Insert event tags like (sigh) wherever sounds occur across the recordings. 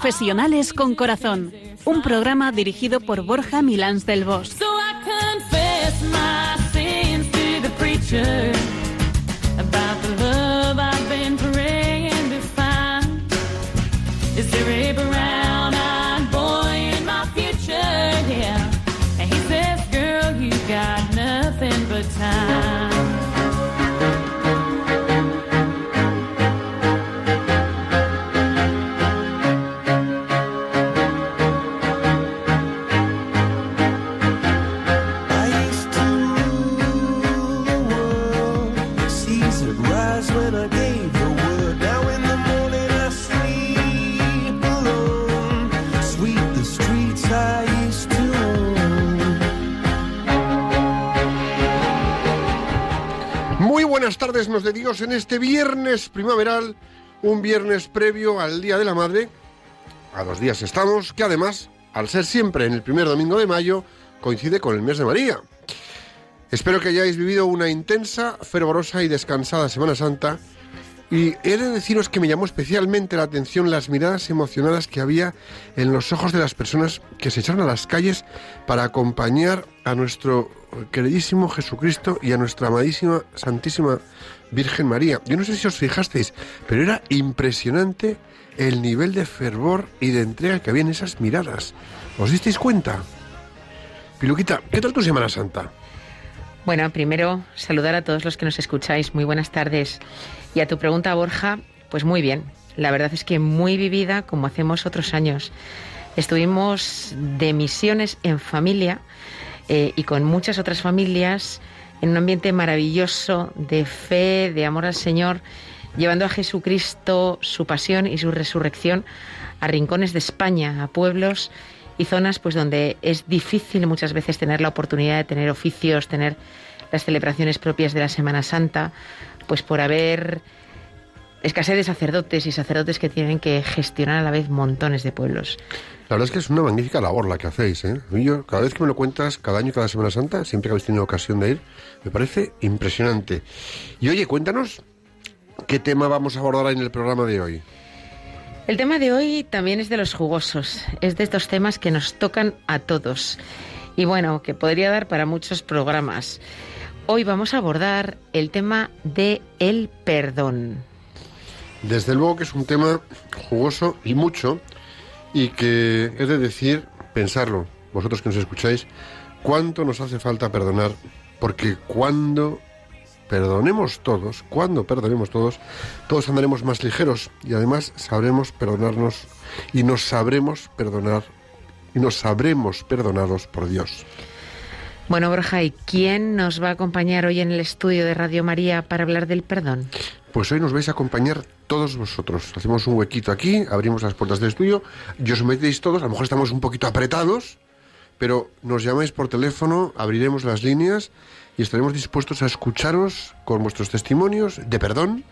Profesionales con Corazón, un programa dirigido por Borja Milans del Bosch. Nos de Dios en este viernes primaveral, un viernes previo al Día de la Madre. A dos días estamos, que además, al ser siempre en el primer domingo de mayo, coincide con el mes de María. Espero que hayáis vivido una intensa, fervorosa y descansada Semana Santa y he de deciros que me llamó especialmente la atención las miradas emocionadas que había en los ojos de las personas que se echaron a las calles para acompañar a nuestro queridísimo Jesucristo y a nuestra amadísima Santísima Virgen María. Yo no sé si os fijasteis, pero era impresionante el nivel de fervor y de entrega que había en esas miradas. ¿Os disteis cuenta? Piluquita, ¿qué tal tu Semana Santa? Bueno, primero saludar a todos los que nos escucháis. Muy buenas tardes. Y a tu pregunta, Borja, pues muy bien. La verdad es que muy vivida como hacemos otros años. Estuvimos de misiones en familia eh, y con muchas otras familias en un ambiente maravilloso de fe, de amor al Señor, llevando a Jesucristo su pasión y su resurrección a rincones de España, a pueblos y zonas pues donde es difícil muchas veces tener la oportunidad de tener oficios, tener las celebraciones propias de la Semana Santa, pues por haber escasez de sacerdotes y sacerdotes que tienen que gestionar a la vez montones de pueblos. La verdad es que es una magnífica labor la que hacéis. ¿eh? Yo, cada vez que me lo cuentas, cada año, cada Semana Santa, siempre que habéis tenido ocasión de ir, me parece impresionante. Y oye, cuéntanos, ¿qué tema vamos a abordar en el programa de hoy? El tema de hoy también es de los jugosos, es de estos temas que nos tocan a todos. Y bueno, que podría dar para muchos programas. Hoy vamos a abordar el tema de el perdón. Desde luego que es un tema jugoso y mucho y que es de decir, pensarlo, vosotros que nos escucháis, cuánto nos hace falta perdonar, porque cuando perdonemos todos, cuando perdonemos todos, todos andaremos más ligeros y además sabremos perdonarnos y nos sabremos perdonar y nos sabremos perdonados por Dios. Bueno, Borja, ¿y quién nos va a acompañar hoy en el estudio de Radio María para hablar del perdón? Pues hoy nos vais a acompañar todos vosotros. Hacemos un huequito aquí, abrimos las puertas del estudio y os metéis todos. A lo mejor estamos un poquito apretados, pero nos llamáis por teléfono, abriremos las líneas y estaremos dispuestos a escucharos con vuestros testimonios de perdón,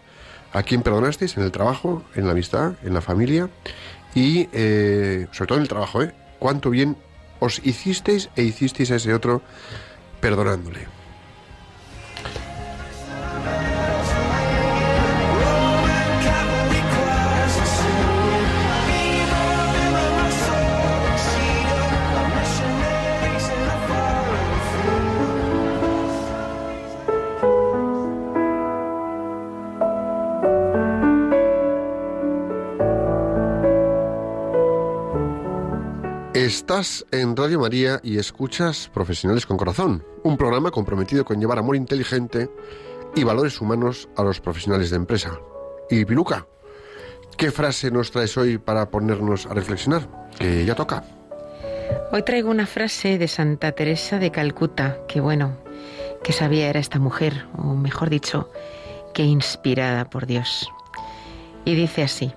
a quién perdonasteis en el trabajo, en la amistad, en la familia y eh, sobre todo en el trabajo, ¿eh? Cuánto bien os hicisteis e hicisteis a ese otro perdonándole. En Radio María y escuchas Profesionales con Corazón, un programa comprometido con llevar amor inteligente y valores humanos a los profesionales de empresa. Y Piluca, ¿qué frase nos traes hoy para ponernos a reflexionar? Que ya toca. Hoy traigo una frase de Santa Teresa de Calcuta, que bueno, que sabía era esta mujer, o mejor dicho, que inspirada por Dios. Y dice así,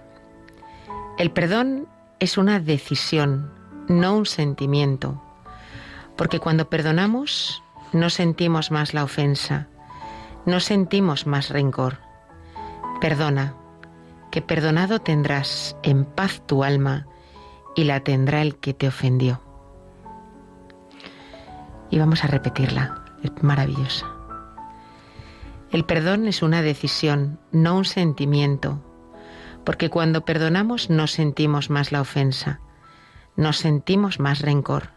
el perdón es una decisión no un sentimiento, porque cuando perdonamos no sentimos más la ofensa, no sentimos más rencor. Perdona, que perdonado tendrás en paz tu alma y la tendrá el que te ofendió. Y vamos a repetirla, es maravillosa. El perdón es una decisión, no un sentimiento, Porque cuando perdonamos no sentimos más la ofensa, no sentimos más rencor.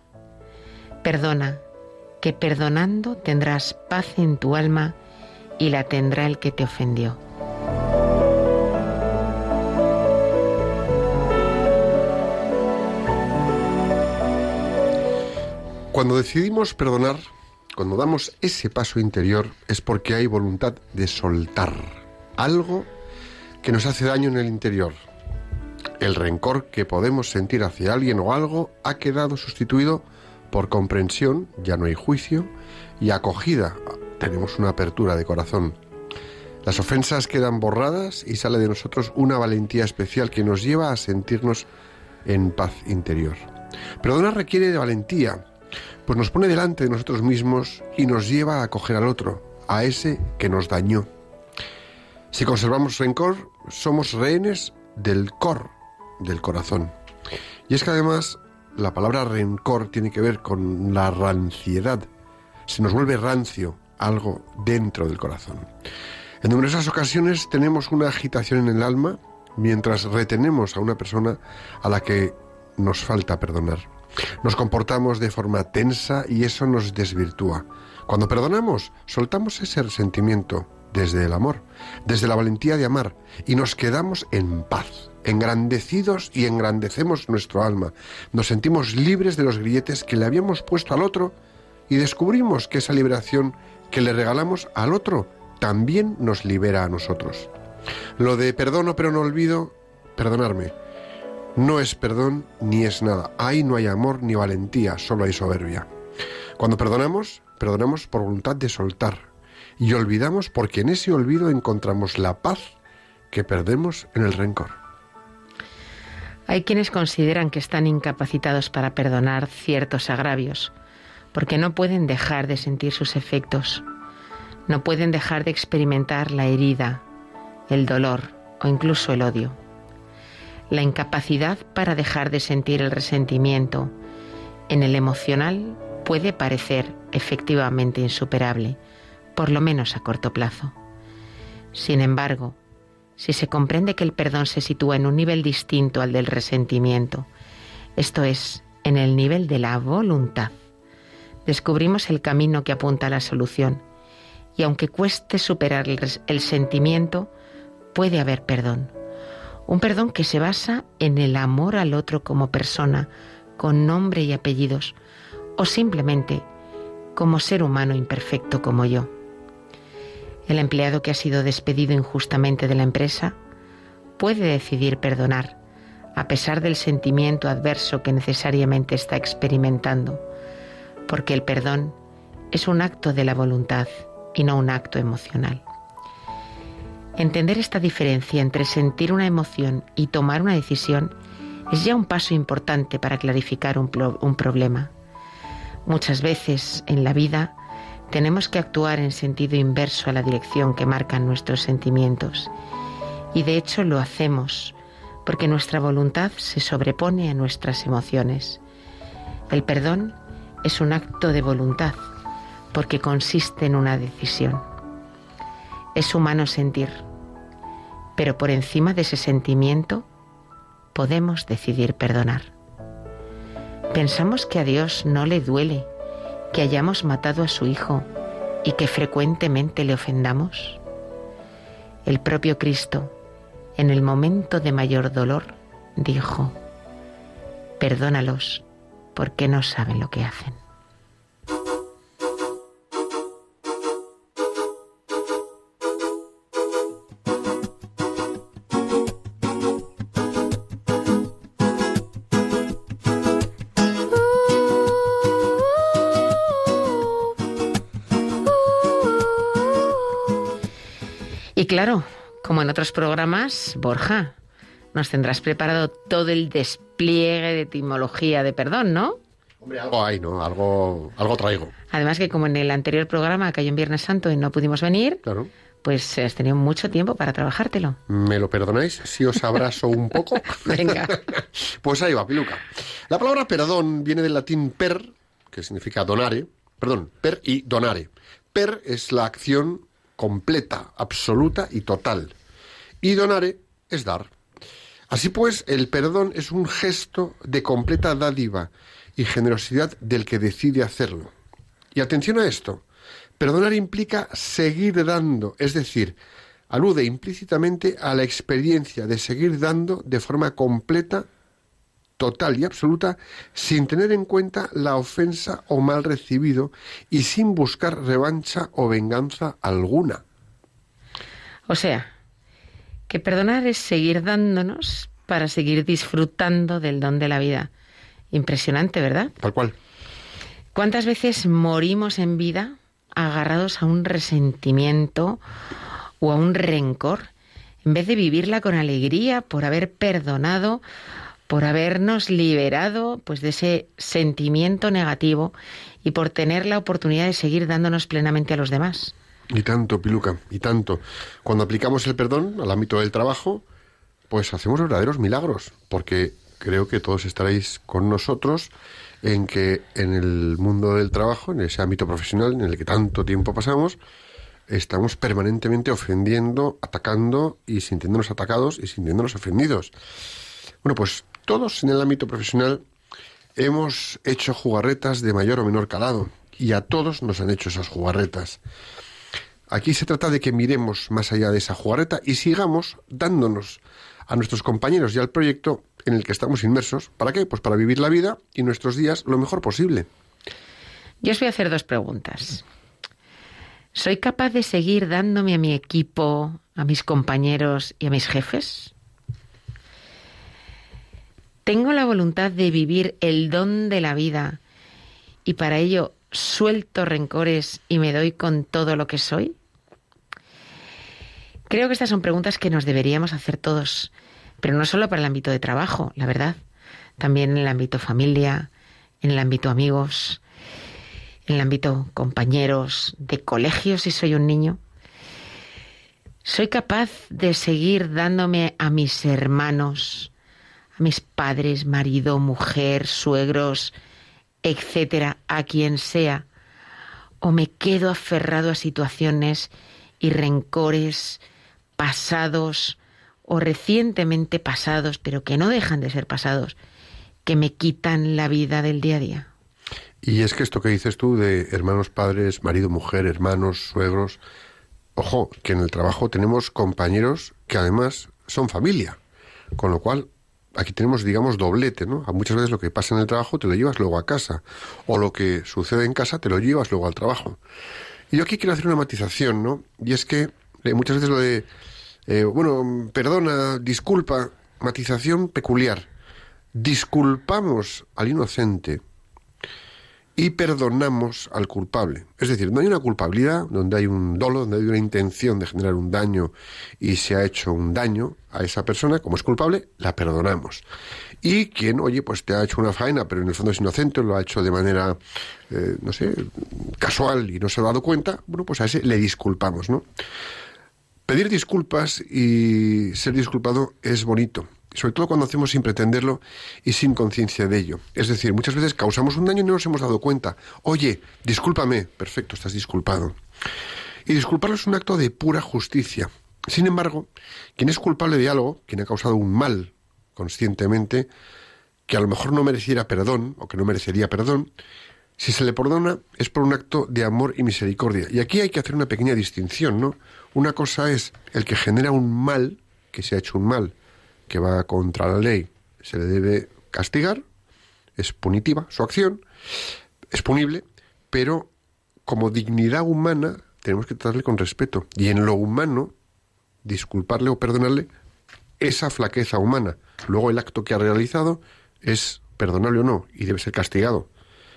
Perdona, que perdonando tendrás paz en tu alma y la tendrá el que te ofendió. Cuando decidimos perdonar, cuando damos ese paso interior, es porque hay voluntad de soltar algo que nos hace daño en el interior. El rencor que podemos sentir hacia alguien o algo ha quedado sustituido por comprensión, ya no hay juicio, y acogida, tenemos una apertura de corazón. Las ofensas quedan borradas y sale de nosotros una valentía especial que nos lleva a sentirnos en paz interior. Perdonar requiere de valentía, pues nos pone delante de nosotros mismos y nos lleva a acoger al otro, a ese que nos dañó. Si conservamos rencor, somos rehenes del cor, del corazón. Y es que además la palabra rencor tiene que ver con la ranciedad. Se nos vuelve rancio algo dentro del corazón. En numerosas ocasiones tenemos una agitación en el alma mientras retenemos a una persona a la que nos falta perdonar. Nos comportamos de forma tensa y eso nos desvirtúa. Cuando perdonamos, soltamos ese resentimiento desde el amor, desde la valentía de amar, y nos quedamos en paz, engrandecidos y engrandecemos nuestro alma. Nos sentimos libres de los grilletes que le habíamos puesto al otro y descubrimos que esa liberación que le regalamos al otro también nos libera a nosotros. Lo de perdono pero no olvido, perdonarme, no es perdón ni es nada. Ahí no hay amor ni valentía, solo hay soberbia. Cuando perdonamos, perdonamos por voluntad de soltar. Y olvidamos porque en ese olvido encontramos la paz que perdemos en el rencor. Hay quienes consideran que están incapacitados para perdonar ciertos agravios, porque no pueden dejar de sentir sus efectos, no pueden dejar de experimentar la herida, el dolor o incluso el odio la incapacidad para dejar de sentir el resentimiento en el emocional puede parecer efectivamente insuperable, por lo menos a corto plazo. Sin embargo, si se comprende que el perdón se sitúa en un nivel distinto al del resentimiento, esto es, en el nivel de la voluntad, descubrimos el camino que apunta a la solución, y aunque cueste superar el, sentimiento, puede haber perdón. Un perdón que se basa en el amor al otro como persona, con nombre y apellidos, o simplemente como ser humano imperfecto como yo. El empleado que ha sido despedido injustamente de la empresa puede decidir perdonar, a pesar del sentimiento adverso que necesariamente está experimentando, porque el perdón es un acto de la voluntad y no un acto emocional. Entender esta diferencia entre sentir una emoción y tomar una decisión es ya un paso importante para clarificar un, problema. Muchas veces en la vida tenemos que actuar en sentido inverso a la dirección que marcan nuestros sentimientos. Y de hecho lo hacemos porque nuestra voluntad se sobrepone a nuestras emociones. El perdón es un acto de voluntad porque consiste en una decisión. Es humano sentir, pero por encima de ese sentimiento podemos decidir perdonar. Pensamos que a Dios no le duele que hayamos matado a su Hijo y que frecuentemente le ofendamos. El propio Cristo, en el momento de mayor dolor, dijo, perdónalos porque no saben lo que hacen. Claro, como en otros programas, Borja, nos tendrás preparado todo el despliegue de etimología de perdón, ¿no? Hombre, algo hay, ¿no? Algo, algo traigo. Además que como en el anterior programa cayó en Viernes Santo y no pudimos venir, claro. pues has tenido mucho tiempo para trabajártelo. ¿Me lo perdonáis si os abrazo un poco? (laughs) Venga. (laughs) pues ahí va, Piluca. La palabra perdón viene del latín per, que significa donare, perdón, per y donare. Per es la acción completa, absoluta y total. Y donare es dar. Así pues, el perdón es un gesto de completa dádiva y generosidad del que decide hacerlo. Y atención a esto, perdonar implica seguir dando, es decir, alude implícitamente a la experiencia de seguir dando de forma completa, total y absoluta, sin tener en cuenta la ofensa o mal recibido y sin buscar revancha o venganza alguna. O sea, que perdonar es seguir dándonos para seguir disfrutando del don de la vida. Impresionante, ¿verdad? Tal cual. ¿Cuántas veces morimos en vida agarrados a un resentimiento o a un rencor, en vez de vivirla con alegría por haber perdonado, por habernos liberado pues de ese sentimiento negativo y por tener la oportunidad de seguir dándonos plenamente a los demás. Y tanto, Piluca, y tanto. Cuando aplicamos el perdón al ámbito del trabajo, pues hacemos verdaderos milagros, porque creo que todos estaréis con nosotros en que en el mundo del trabajo, en ese ámbito profesional en el que tanto tiempo pasamos, estamos permanentemente ofendiendo, atacando y sintiéndonos atacados y sintiéndonos ofendidos. Bueno, pues todos en el ámbito profesional hemos hecho jugarretas de mayor o menor calado y a todos nos han hecho esas jugarretas. Aquí se trata de que miremos más allá de esa jugarreta y sigamos dándonos a nuestros compañeros y al proyecto en el que estamos inmersos. ¿Para qué? Pues para vivir la vida y nuestros días lo mejor posible. Yo os voy a hacer dos preguntas. ¿Soy capaz de seguir dándome a mi equipo, a mis compañeros y a mis jefes? ¿Tengo la voluntad de vivir el don de la vida y para ello suelto rencores y me doy con todo lo que soy? Creo que estas son preguntas que nos deberíamos hacer todos, pero no solo para el ámbito de trabajo, la verdad, también en el ámbito familia, en el ámbito amigos, en el ámbito compañeros de colegio si soy un niño? ¿Soy capaz de seguir dándome a mis hermanos, a mis padres, marido, mujer, suegros, etcétera, a quien sea? ¿O me quedo aferrado a situaciones y rencores pasados o recientemente pasados, pero que no dejan de ser pasados, que me quitan la vida del día a día? Y es que esto que dices tú de hermanos, padres, marido, mujer, hermanos, suegros, ojo, que en el trabajo tenemos compañeros que además son familia, con lo cual aquí tenemos, digamos, doblete, ¿no? Muchas veces lo que pasa en el trabajo te lo llevas luego a casa, o lo que sucede en casa te lo llevas luego al trabajo. Y yo aquí quiero hacer una matización, ¿no? Y es que eh, muchas veces lo de, eh, bueno, perdona, disculpa, matización peculiar. Disculpamos al inocente y perdonamos al culpable. Es decir, no hay una culpabilidad donde hay un dolo, donde hay una intención de generar un daño y se ha hecho un daño a esa persona, como es culpable, la perdonamos. Y quien, oye, pues te ha hecho una faena, pero en el fondo es inocente, lo ha hecho de manera, eh, no sé, casual y no se ha dado cuenta, bueno, pues a ese le disculpamos, ¿no? Pedir disculpas y ser disculpado es bonito, sobre todo cuando hacemos sin pretenderlo y sin conciencia de ello. Es decir, muchas veces causamos un daño y no nos hemos dado cuenta. Oye, discúlpame, perfecto, estás disculpado. Y disculparlo es un acto de pura justicia. Sin embargo, quien es culpable de algo, quien ha causado un mal conscientemente, que a lo mejor no mereciera perdón o que no merecería perdón, si se le perdona es por un acto de amor y misericordia. Y aquí hay que hacer una pequeña distinción, ¿no? Una cosa es el que genera un mal, que se ha hecho un mal, que va contra la ley, se le debe castigar, es punitiva su acción, es punible, pero como dignidad humana tenemos que tratarle con respeto. Y en lo humano, disculparle o perdonarle esa flaqueza humana. Luego el acto que ha realizado es perdonable o no, y debe ser castigado.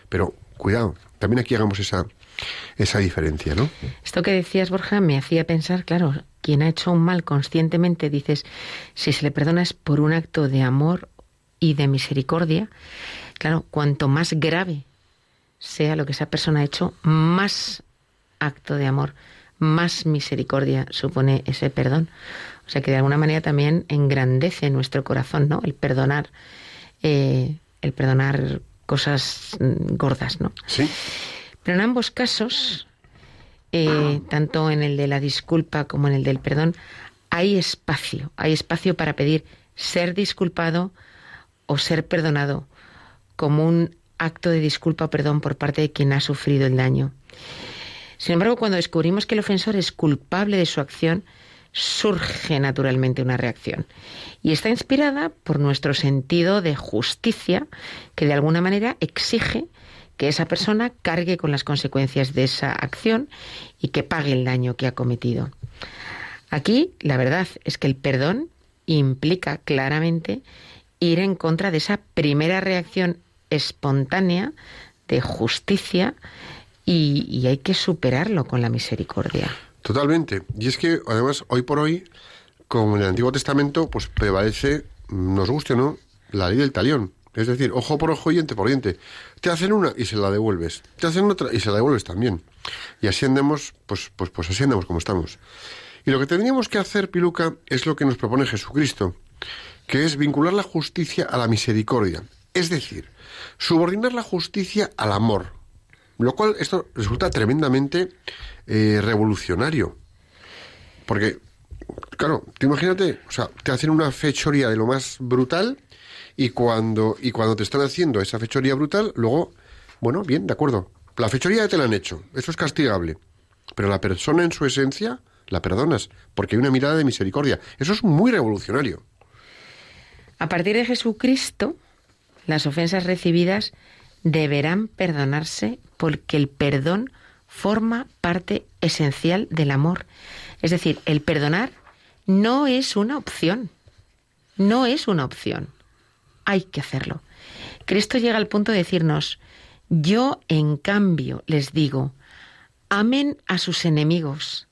Pero cuidado, también aquí hagamos esa, esa diferencia, ¿no? Esto que decías, Borja, me hacía pensar, claro, quien ha hecho un mal conscientemente, dices, si se le perdona es por un acto de amor y de misericordia, claro, cuanto más grave sea lo que esa persona ha hecho, más acto de amor, más misericordia supone ese perdón. O sea que de alguna manera también engrandece nuestro corazón, ¿no? El perdonar, eh, el perdonar cosas mm, gordas, ¿no? Sí. Pero en ambos casos, eh, tanto en el de la disculpa como en el del perdón, hay espacio, hay espacio para pedir ser disculpado o ser perdonado como un acto de disculpa o perdón por parte de quien ha sufrido el daño. Sin embargo, cuando descubrimos que el ofensor es culpable de su acción, surge naturalmente una reacción. Y está inspirada por nuestro sentido de justicia, que de alguna manera exige que esa persona cargue con las consecuencias de esa acción y que pague el daño que ha cometido. Aquí la verdad es que el perdón implica claramente ir en contra de esa primera reacción espontánea de justicia y, hay que superarlo con la misericordia. Totalmente. Y es que además hoy por hoy, como en el Antiguo Testamento, pues prevalece, nos guste o no, la ley del talión. Es decir, ojo por ojo y diente por diente. Te hacen una y se la devuelves. Te hacen otra y se la devuelves también. Y así andemos, pues, pues, pues así andamos como estamos. Y lo que tendríamos que hacer, Piluca, es lo que nos propone Jesucristo, que es vincular la justicia a la misericordia. Es decir, subordinar la justicia al amor. Lo cual esto resulta tremendamente eh, revolucionario. Porque, claro, te imagínate, o sea, te hacen una fechoría de lo más brutal y cuando, y cuando te están haciendo esa fechoría brutal, luego, bueno, bien, de acuerdo. La fechoría te la han hecho, eso es castigable. Pero la persona en su esencia la perdonas, porque hay una mirada de misericordia. Eso es muy revolucionario. A partir de Jesucristo, las ofensas recibidas deberán perdonarse porque el perdón forma parte esencial del amor. Es decir, el perdonar no es una opción. No es una opción hay que hacerlo. Cristo llega al punto de decirnos, yo en cambio les digo, amen a sus enemigos,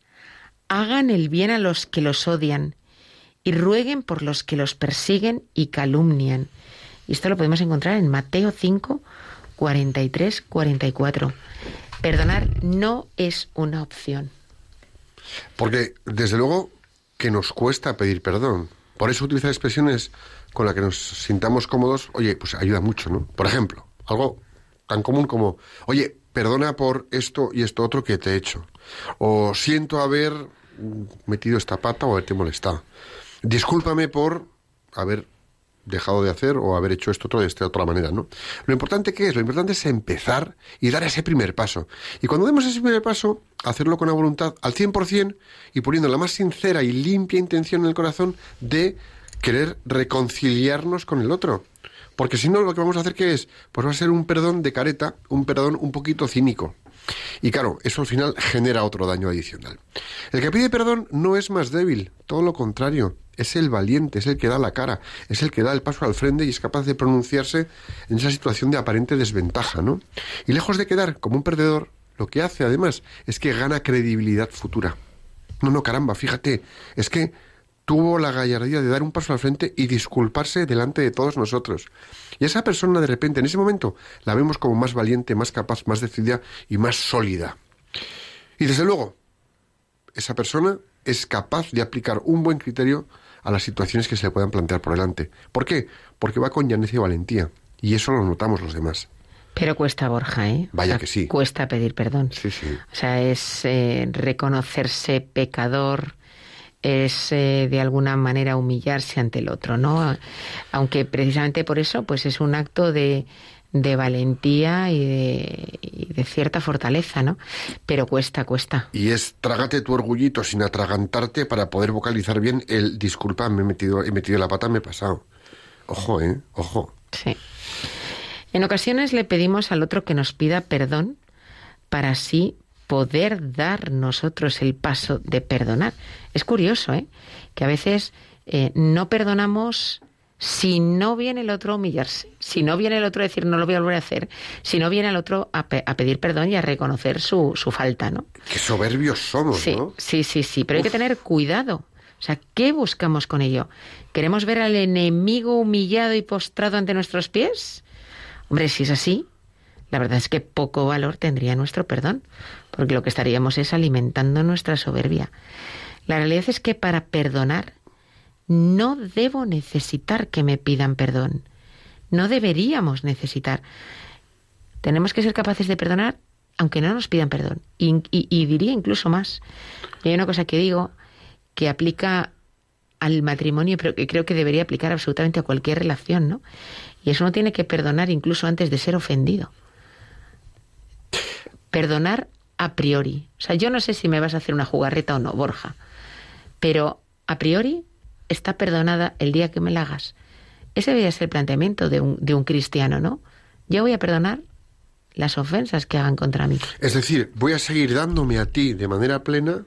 hagan el bien a los que los odian y rueguen por los que los persiguen y calumnian. Y esto lo podemos encontrar en Mateo 5, 43, 44. Perdonar no es una opción. Porque, desde luego, que nos cuesta pedir perdón. Por eso utilizar expresiones con la que nos sintamos cómodos, oye, pues ayuda mucho, ¿no? Por ejemplo, algo tan común como, oye, perdona por esto y esto otro que te he hecho. O siento haber metido esta pata o haberte molestado. Discúlpame por haber dejado de hacer o haber hecho esto otro de otra manera, ¿no? Lo importante que es, lo importante es empezar y dar ese primer paso. Y cuando demos ese primer paso, hacerlo con la voluntad al 100% y poniendo la más sincera y limpia intención en el corazón de querer reconciliarnos con el otro. Porque si no, lo que vamos a hacer que es, pues va a ser un perdón de careta, un perdón un poquito cínico. Y claro, eso al final genera otro daño adicional. El que pide perdón no es más débil, todo lo contrario, es el valiente, es el que da la cara, es el que da el paso al frente y es capaz de pronunciarse en esa situación de aparente desventaja, ¿no? Y lejos de quedar como un perdedor, lo que hace además es que gana credibilidad futura. No, no, caramba, fíjate, es que tuvo la gallardía de dar un paso al frente y disculparse delante de todos nosotros. Y esa persona de repente, en ese momento, la vemos como más valiente, más capaz, más decidida y más sólida. Y desde luego, esa persona es capaz de aplicar un buen criterio a las situaciones que se le puedan plantear por delante. ¿Por qué? Porque va con llaneza y valentía. Y eso lo notamos los demás. Pero cuesta, Borja, ¿eh? Vaya que sí. Cuesta pedir perdón. Sí, sí. O sea, es eh, reconocerse pecador, es eh, de alguna manera humillarse ante el otro, ¿no? Aunque precisamente por eso, pues es un acto de, de valentía y de, de, cierta fortaleza, ¿no? Pero cuesta, cuesta. Y es trágate tu orgullito sin atragantarte para poder vocalizar bien el disculpa, me he metido, he metido la pata, me he pasado. Ojo, ¿eh? Ojo. Sí. En ocasiones le pedimos al otro que nos pida perdón para así poder dar nosotros el paso de perdonar. Es curioso, ¿eh? Que a veces eh, no perdonamos si no viene el otro a humillarse, si no viene el otro a decir no lo voy a volver a hacer, si no viene el otro a, pedir perdón y a reconocer su, su falta, ¿no? Qué soberbios somos, sí, ¿no? Sí, sí, sí, pero hay que tener cuidado. O sea, ¿qué buscamos con ello? ¿Queremos ver al enemigo humillado y postrado ante nuestros pies? Hombre, si es así, la verdad es que poco valor tendría nuestro perdón, porque lo que estaríamos es alimentando nuestra soberbia. La realidad es que para perdonar no debo necesitar que me pidan perdón. No deberíamos necesitar. Tenemos que ser capaces de perdonar aunque no nos pidan perdón. Y, diría incluso más. hay una cosa que digo que aplica al matrimonio, pero que creo que debería aplicar absolutamente a cualquier relación, ¿no? Y eso no tiene que perdonar incluso antes de ser ofendido. Perdonar a priori. O sea, yo no sé si me vas a hacer una jugarreta o no, Borja, pero a priori está perdonada el día que me la hagas. Ese debería ser el planteamiento de un, de un cristiano, ¿no? Yo voy a perdonar las ofensas que hagan contra mí. Es decir, voy a seguir dándome a ti de manera plena,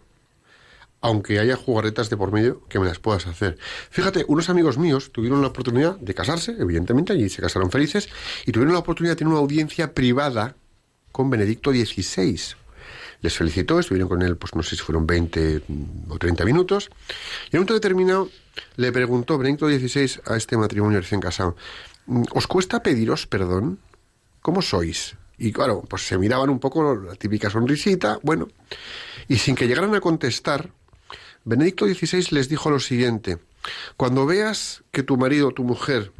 aunque haya jugarretas de por medio que me las puedas hacer. Fíjate, unos amigos míos tuvieron la oportunidad de casarse, evidentemente, allí se casaron felices, y tuvieron la oportunidad de tener una audiencia privada con Benedicto XVI. Les felicitó, estuvieron con él, pues no sé si fueron 20 o 30 minutos, y en un momento determinado le preguntó Benedicto XVI a este matrimonio recién casado, ¿os cuesta pediros perdón? ¿Cómo sois? Y claro, pues se miraban un poco la típica sonrisita, bueno, y sin que llegaran a contestar, Benedicto XVI les dijo lo siguiente, cuando veas que tu marido o tu mujer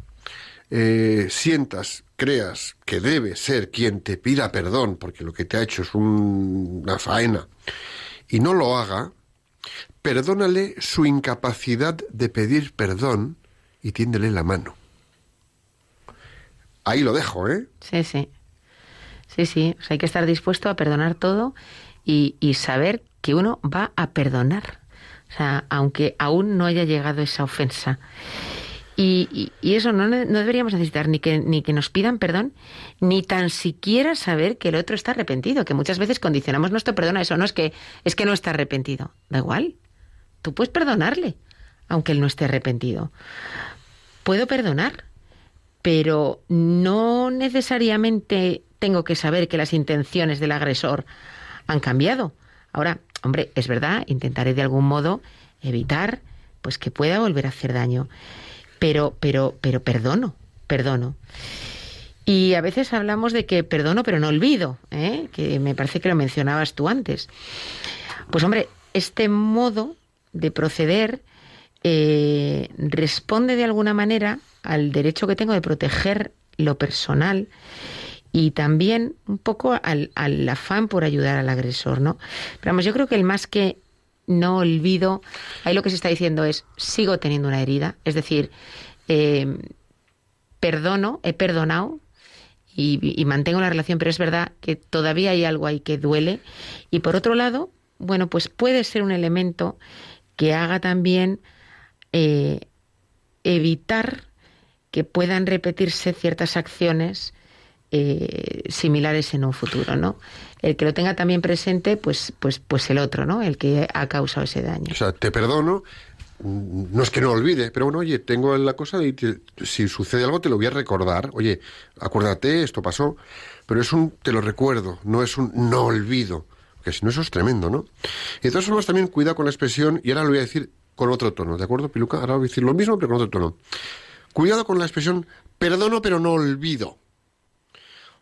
eh, sientas, creas que debe ser quien te pida perdón, porque lo que te ha hecho es una faena, y no lo haga, perdónale su incapacidad de pedir perdón y tiéndele la mano. Ahí lo dejo, ¿eh? Sí, sí. Sí, sí. Hay que estar dispuesto a perdonar todo y, saber que uno va a perdonar. O sea, aunque aún no haya llegado esa ofensa. Y, eso no, no, deberíamos necesitar ni que, ni que nos pidan perdón, ni tan siquiera saber que el otro está arrepentido, que muchas veces condicionamos nuestro perdón a eso. No es que, es que no está arrepentido. Da igual. Tú puedes perdonarle, aunque él no esté arrepentido. Puedo perdonar, pero no necesariamente tengo que saber que las intenciones del agresor han cambiado. Ahora, hombre, es verdad, intentaré de algún modo evitar pues que pueda volver a hacer daño. Pero, pero, pero perdono, perdono. Y a veces hablamos de que perdono pero no olvido, ¿eh? que me parece que lo mencionabas tú antes. Pues hombre, este modo de proceder eh, responde de alguna manera al derecho que tengo de proteger lo personal y también un poco al, afán por ayudar al agresor, ¿no? Pero vamos, yo creo que el más que no olvido, ahí lo que se está diciendo es, sigo teniendo una herida, es decir, eh, perdono, he perdonado y, mantengo la relación, pero es verdad que todavía hay algo ahí que duele. Y por otro lado, bueno, pues puede ser un elemento que haga también eh, evitar que puedan repetirse ciertas acciones eh, similares en un futuro, ¿no? El que lo tenga también presente, pues, pues, pues el otro, ¿no? El que ha causado ese daño. O sea, te perdono, no es que no olvide, pero bueno, oye, tengo la cosa de si sucede algo te lo voy a recordar. Oye, acuérdate, esto pasó, pero es un te lo recuerdo, no es un no olvido, que si no eso es tremendo, ¿no? Y de todas formas también cuida con la expresión, y ahora lo voy a decir con otro tono, ¿de acuerdo, Piluca? Ahora voy a decir lo mismo, pero con otro tono. Cuidado con la expresión perdono pero no olvido.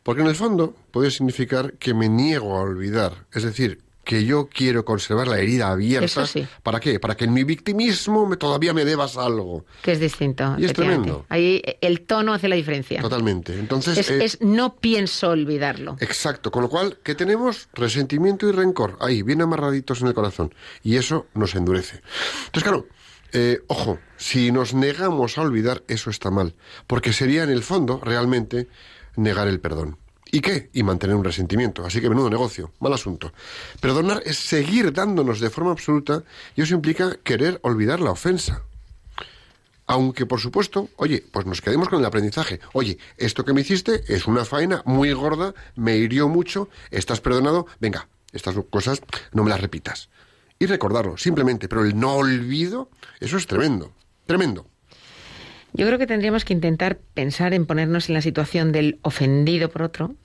Porque en el fondo puede significar que me niego a olvidar. Es decir, que yo quiero conservar la herida abierta. ¿Para qué? Para que en mi victimismo me, todavía me debas algo. Que es distinto. Y es tremendo. Ahí el tono hace la diferencia. Totalmente. Entonces es, eh, no pienso olvidarlo. Exacto. Con lo cual, ¿qué tenemos? Resentimiento y rencor. Ahí, bien amarraditos en el corazón. Y eso nos endurece. Entonces, claro, eh, ojo, si nos negamos a olvidar, eso está mal. Porque sería en el fondo, realmente, negar el perdón. ¿Y qué? Y mantener un resentimiento. Así que menudo negocio, mal asunto. Perdonar es seguir dándonos de forma absoluta y eso implica querer olvidar la ofensa. Aunque, por supuesto, oye, pues nos quedemos con el aprendizaje. Oye, esto que me hiciste es una faena muy gorda, me hirió mucho, estás perdonado, venga, estas cosas no me las repitas. Y recordarlo, simplemente, pero el no olvido, eso es tremendo, tremendo. Yo creo que tendríamos que intentar pensar en ponernos en la situación del ofendido por otro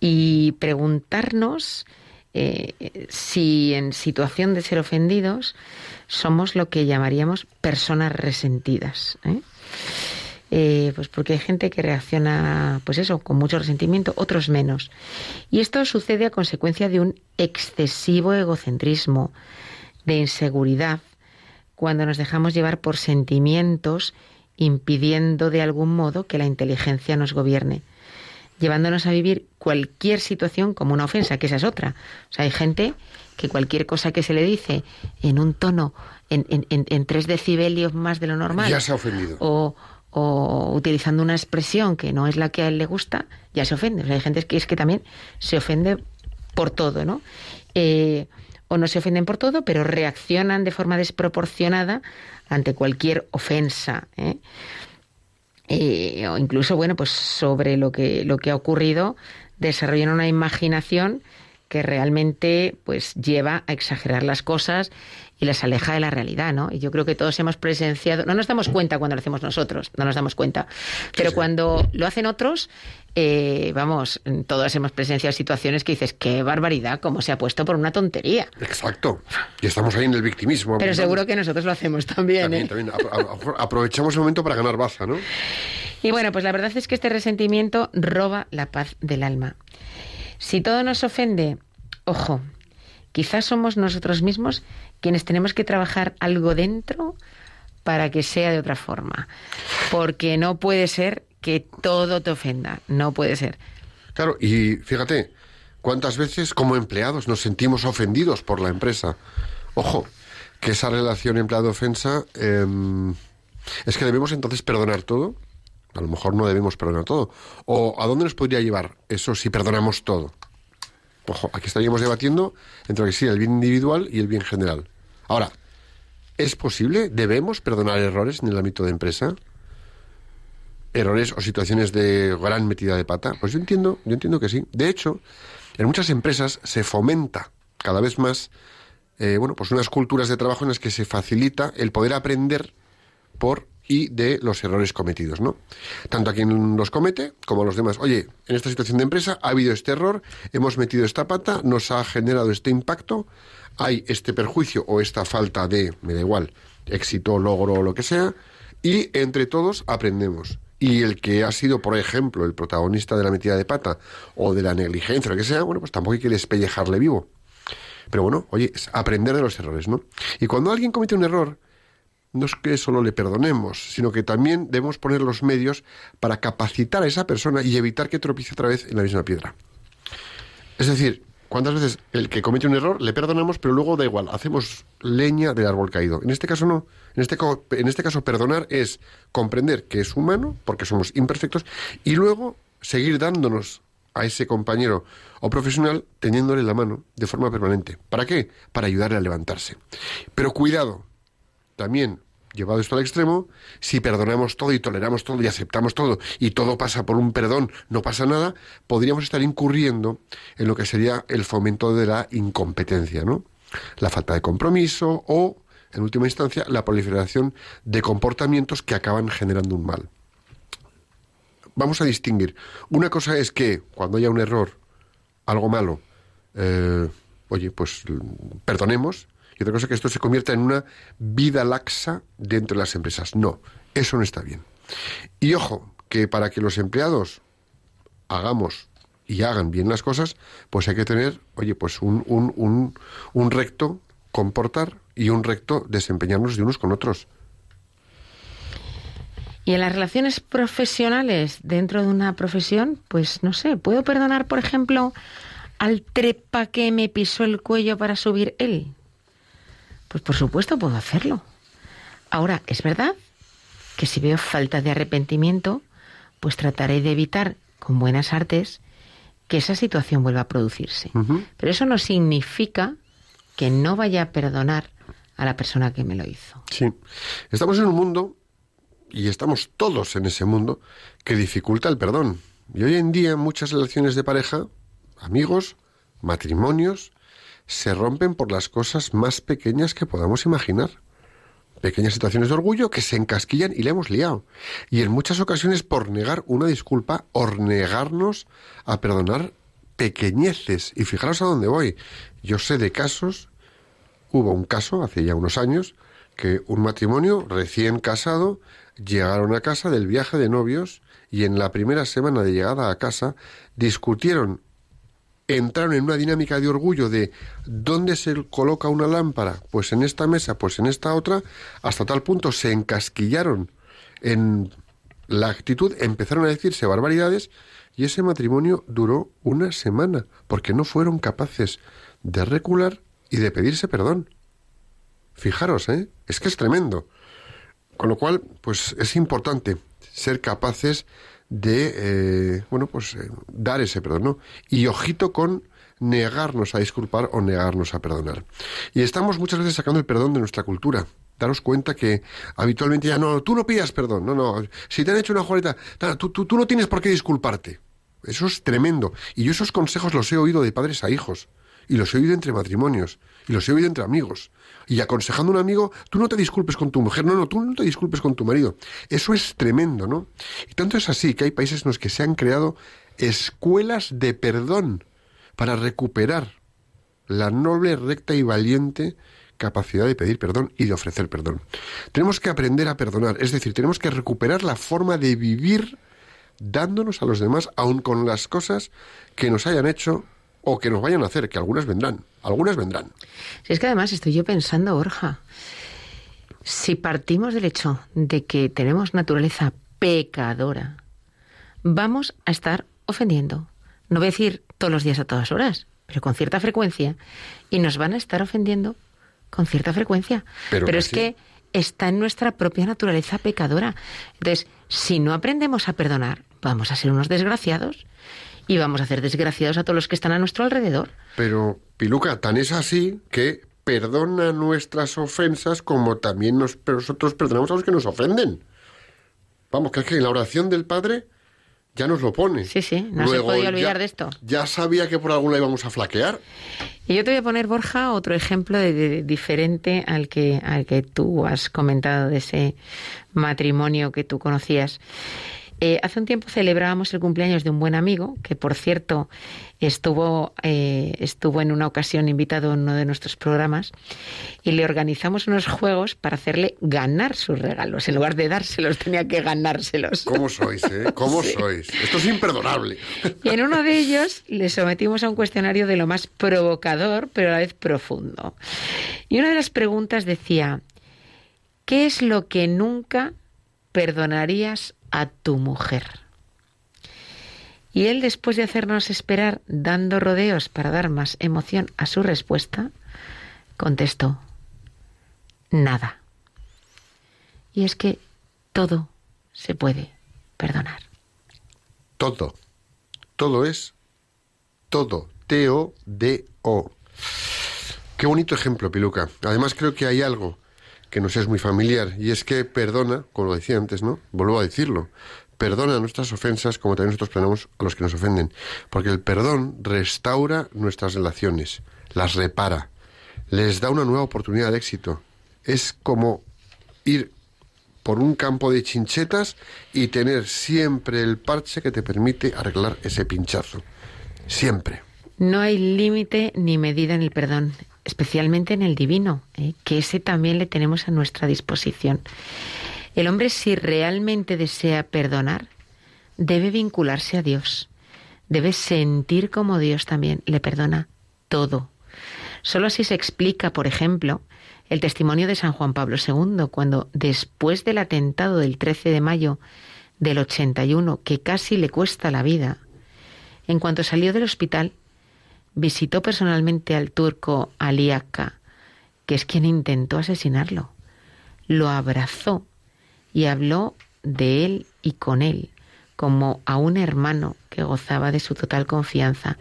y preguntarnos eh, si en situación de ser ofendidos somos lo que llamaríamos personas resentidas. ¿eh? Eh, pues porque hay gente que reacciona, pues eso, con mucho resentimiento, otros menos. Y esto sucede a consecuencia de un excesivo egocentrismo, de inseguridad, cuando nos dejamos llevar por sentimientos impidiendo de algún modo que la inteligencia nos gobierne. llevándonos a vivir cualquier situación como una ofensa, que esa es otra. O sea, hay gente que cualquier cosa que se le dice en un tono, en, en, en, tres decibelios más de lo normal. Ya se ha ofendido. O, o utilizando una expresión que no es la que a él le gusta, ya se ofende. O sea, hay gente que es que también se ofende por todo, ¿no? Eh, o no se ofenden por todo, pero reaccionan de forma desproporcionada ante cualquier ofensa. ¿eh? Eh, o incluso, bueno, pues sobre lo que, lo que ha ocurrido, desarrollan una imaginación que realmente pues lleva a exagerar las cosas y las aleja de la realidad, ¿no? Y yo creo que todos hemos presenciado, no nos damos cuenta cuando lo hacemos nosotros, no nos damos cuenta, pero cuando lo hacen otros, eh, vamos, todos hemos presenciado situaciones que dices, qué barbaridad, cómo se ha puesto por una tontería. Exacto. Y estamos ahí en el victimismo. Pero seguro que nosotros lo hacemos también. También, ¿eh? también. Aprovechamos el momento para ganar baza, ¿no? Y bueno, pues la verdad es que este resentimiento roba la paz del alma. Si todo nos ofende, ojo, quizás somos nosotros mismos quienes tenemos que trabajar algo dentro para que sea de otra forma. Porque no puede ser que todo te ofenda, no puede ser. Claro, y fíjate, ¿cuántas veces como empleados nos sentimos ofendidos por la empresa? Ojo, que esa relación empleado-ofensa em, es que debemos entonces perdonar todo. A lo mejor no debemos perdonar todo. ¿O a dónde nos podría llevar eso si perdonamos todo? Ojo, aquí estaríamos debatiendo entre que el bien individual y el bien general. Ahora, ¿es posible? ¿Debemos perdonar errores en el ámbito de empresa? ¿Errores o situaciones de gran metida de pata? Pues yo entiendo, yo entiendo que sí. De hecho, en muchas empresas se fomenta cada vez más, eh, bueno, pues unas culturas de trabajo en las que se facilita el poder aprender por y de los errores cometidos, ¿no? Tanto a quien los comete como a los demás. Oye, en esta situación de empresa ha habido este error, hemos metido esta pata, nos ha generado este impacto, hay este perjuicio o esta falta de, me da igual, éxito, logro o lo que sea, y entre todos aprendemos. Y el que ha sido, por ejemplo, el protagonista de la metida de pata o de la negligencia lo que sea, bueno, pues tampoco hay que despellejarle vivo. Pero bueno, oye, es aprender de los errores, ¿no? Y cuando alguien comete un error, no es que solo le perdonemos, sino que también debemos poner los medios para capacitar a esa persona y evitar que tropiece otra vez en la misma piedra. Es decir, ¿cuántas veces el que comete un error le perdonamos, pero luego da igual, hacemos leña del árbol caído? En este caso no. En este, en este caso perdonar es comprender que es humano, porque somos imperfectos, y luego seguir dándonos a ese compañero o profesional teniéndole la mano de forma permanente. ¿Para qué? Para ayudarle a levantarse. Pero cuidado, también llevado esto al extremo, si perdonamos todo y toleramos todo y aceptamos todo y todo pasa por un perdón, no pasa nada, podríamos estar incurriendo en lo que sería el fomento de la incompetencia, ¿no? La falta de compromiso o, en última instancia, la proliferación de comportamientos que acaban generando un mal. Vamos a distinguir. Una cosa es que cuando haya un error, algo malo, eh, oye, pues perdonemos y otra cosa es que esto se convierta en una vida laxa dentro de las empresas. No, eso no está bien. Y ojo, que para que los empleados hagamos y hagan bien las cosas, pues hay que tener, oye, pues un, un, un, un recto comportar y un recto desempeñarnos de unos con otros. Y en las relaciones profesionales dentro de una profesión, pues no sé, ¿puedo perdonar, por ejemplo, al trepa que me pisó el cuello para subir él? Pues por supuesto puedo hacerlo. Ahora, es verdad que si veo falta de arrepentimiento, pues trataré de evitar con buenas artes que esa situación vuelva a producirse. Pero eso no significa que no vaya a perdonar a la persona que me lo hizo. Sí. Estamos en un mundo, y estamos todos en ese mundo, que dificulta el perdón. Y hoy en día muchas relaciones de pareja, amigos, matrimonios, se rompen por las cosas más pequeñas que podamos imaginar. Pequeñas situaciones de orgullo que se encasquillan y le hemos liado. Y en muchas ocasiones por negar una disculpa o negarnos a perdonar pequeñeces. Y fijaros a dónde voy. Yo sé de casos, hubo un caso hace ya unos años, que un matrimonio recién casado llegaron a casa del viaje de novios y en la primera semana de llegada a casa discutieron entraron en una dinámica de orgullo de dónde se coloca una lámpara, pues en esta mesa, pues en esta otra, hasta tal punto se encasquillaron en la actitud, empezaron a decirse barbaridades y ese matrimonio duró una semana porque no fueron capaces de recular y de pedirse perdón. Fijaros, ¿eh? Es que es tremendo. Con lo cual, pues es importante ser capaces de, eh, bueno, pues eh, dar ese perdón. Y ojito con negarnos a disculpar o negarnos a perdonar. Y estamos muchas veces sacando el perdón de nuestra cultura. Daros cuenta que habitualmente ya no, tú no pidas perdón, no, no, si te han hecho una jugareta, tú, tú, tú no tienes por qué disculparte. Eso es tremendo. Y yo esos consejos los he oído de padres a hijos. Y los he oído entre matrimonios. Y los he oído entre amigos. Y aconsejando a un amigo, tú no te disculpes con tu mujer. No, no, tú no te disculpes con tu marido. Eso es tremendo, ¿no? Y tanto es así que hay países en los que se han creado escuelas de perdón para recuperar la noble, recta y valiente capacidad de pedir perdón y de ofrecer perdón. Tenemos que aprender a perdonar, es decir, tenemos que recuperar la forma de vivir dándonos a los demás, aun con las cosas que nos hayan hecho o que nos vayan a hacer, que algunas vendrán, algunas vendrán. Si es que además estoy yo pensando, Borja, si partimos del hecho de que tenemos naturaleza pecadora, vamos a estar ofendiendo. No voy a decir todos los días a todas horas, pero con cierta frecuencia, y nos van a estar ofendiendo con cierta frecuencia. Pero, es que está en nuestra propia naturaleza pecadora. Entonces, si no aprendemos a perdonar, vamos a ser unos desgraciados y vamos a hacer desgraciados a todos los que están a nuestro alrededor. Pero, Piluca, tan es así que perdona nuestras ofensas como también nosotros perdonamos a los que nos ofenden. Vamos, que es que en la oración del Padre ya nos lo pone. Sí, sí, no se podía olvidar de esto. Ya sabía que por alguna íbamos a flaquear. Y yo te voy a poner, Borja, otro ejemplo de, diferente al que, al que tú has comentado de ese matrimonio que tú conocías. Eh, hace un tiempo celebrábamos el cumpleaños de un buen amigo, que por cierto estuvo, eh, estuvo en una ocasión invitado en uno de nuestros programas, y le organizamos unos juegos para hacerle ganar sus regalos. En lugar de dárselos, tenía que ganárselos. ¿Cómo sois, eh? ¿Cómo (laughs) sois? Esto es imperdonable. Y en uno de ellos le sometimos a un cuestionario de lo más provocador, pero a la vez profundo. Y una de las preguntas decía, ¿qué es lo que nunca perdonarías a tu mujer. Y él, después de hacernos esperar dando rodeos para dar más emoción a su respuesta, contestó, nada. Y es que todo se puede perdonar. Todo. Todo es todo. T-O-D-O. Qué bonito ejemplo, Piluca. Además creo que hay algo que nos es muy familiar, y es que perdona, como lo decía antes, ¿no? Vuelvo a decirlo, perdona nuestras ofensas como también nosotros perdonamos a los que nos ofenden, porque el perdón restaura nuestras relaciones, las repara, les da una nueva oportunidad de éxito. Es como ir por un campo de chinchetas y tener siempre el parche que te permite arreglar ese pinchazo. Siempre. No hay límite ni medida en el perdón especialmente en el divino, ¿eh? que ese también le tenemos a nuestra disposición. El hombre si realmente desea perdonar, debe vincularse a Dios, debe sentir como Dios también le perdona todo. Solo así se explica, por ejemplo, el testimonio de San Juan Pablo II, cuando después del atentado del 13 de mayo del 81, que casi le cuesta la vida, en cuanto salió del hospital, visitó personalmente al turco Ali que es quien intentó asesinarlo. Lo abrazó y habló de él y con él, como a un hermano que gozaba de su total confianza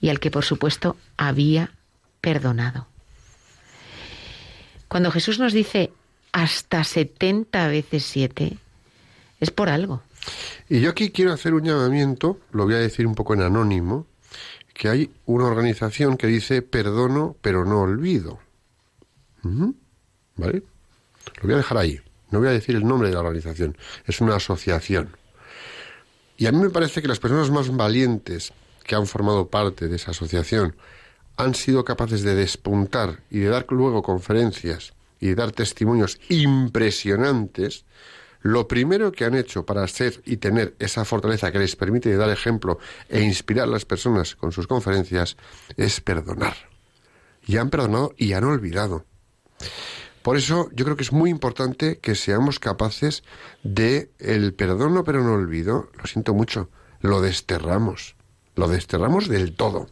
y al que por supuesto había perdonado. Cuando Jesús nos dice hasta 70 veces siete, es por algo. Y yo aquí quiero hacer un llamamiento, lo voy a decir un poco en anónimo, que hay una organización que dice perdono pero no olvido. ¿Vale? Lo voy a dejar ahí. No voy a decir el nombre de la organización. Es una asociación. Y a mí me parece que las personas más valientes que han formado parte de esa asociación han sido capaces de despuntar y de dar luego conferencias y de dar testimonios impresionantes lo primero que han hecho para ser y tener esa fortaleza que les permite dar ejemplo e inspirar a las personas con sus conferencias es perdonar. Y han perdonado y han olvidado. Por eso yo creo que es muy importante que seamos capaces de el perdono pero no olvido. Lo siento mucho. lo desterramos, lo desterramos del todo.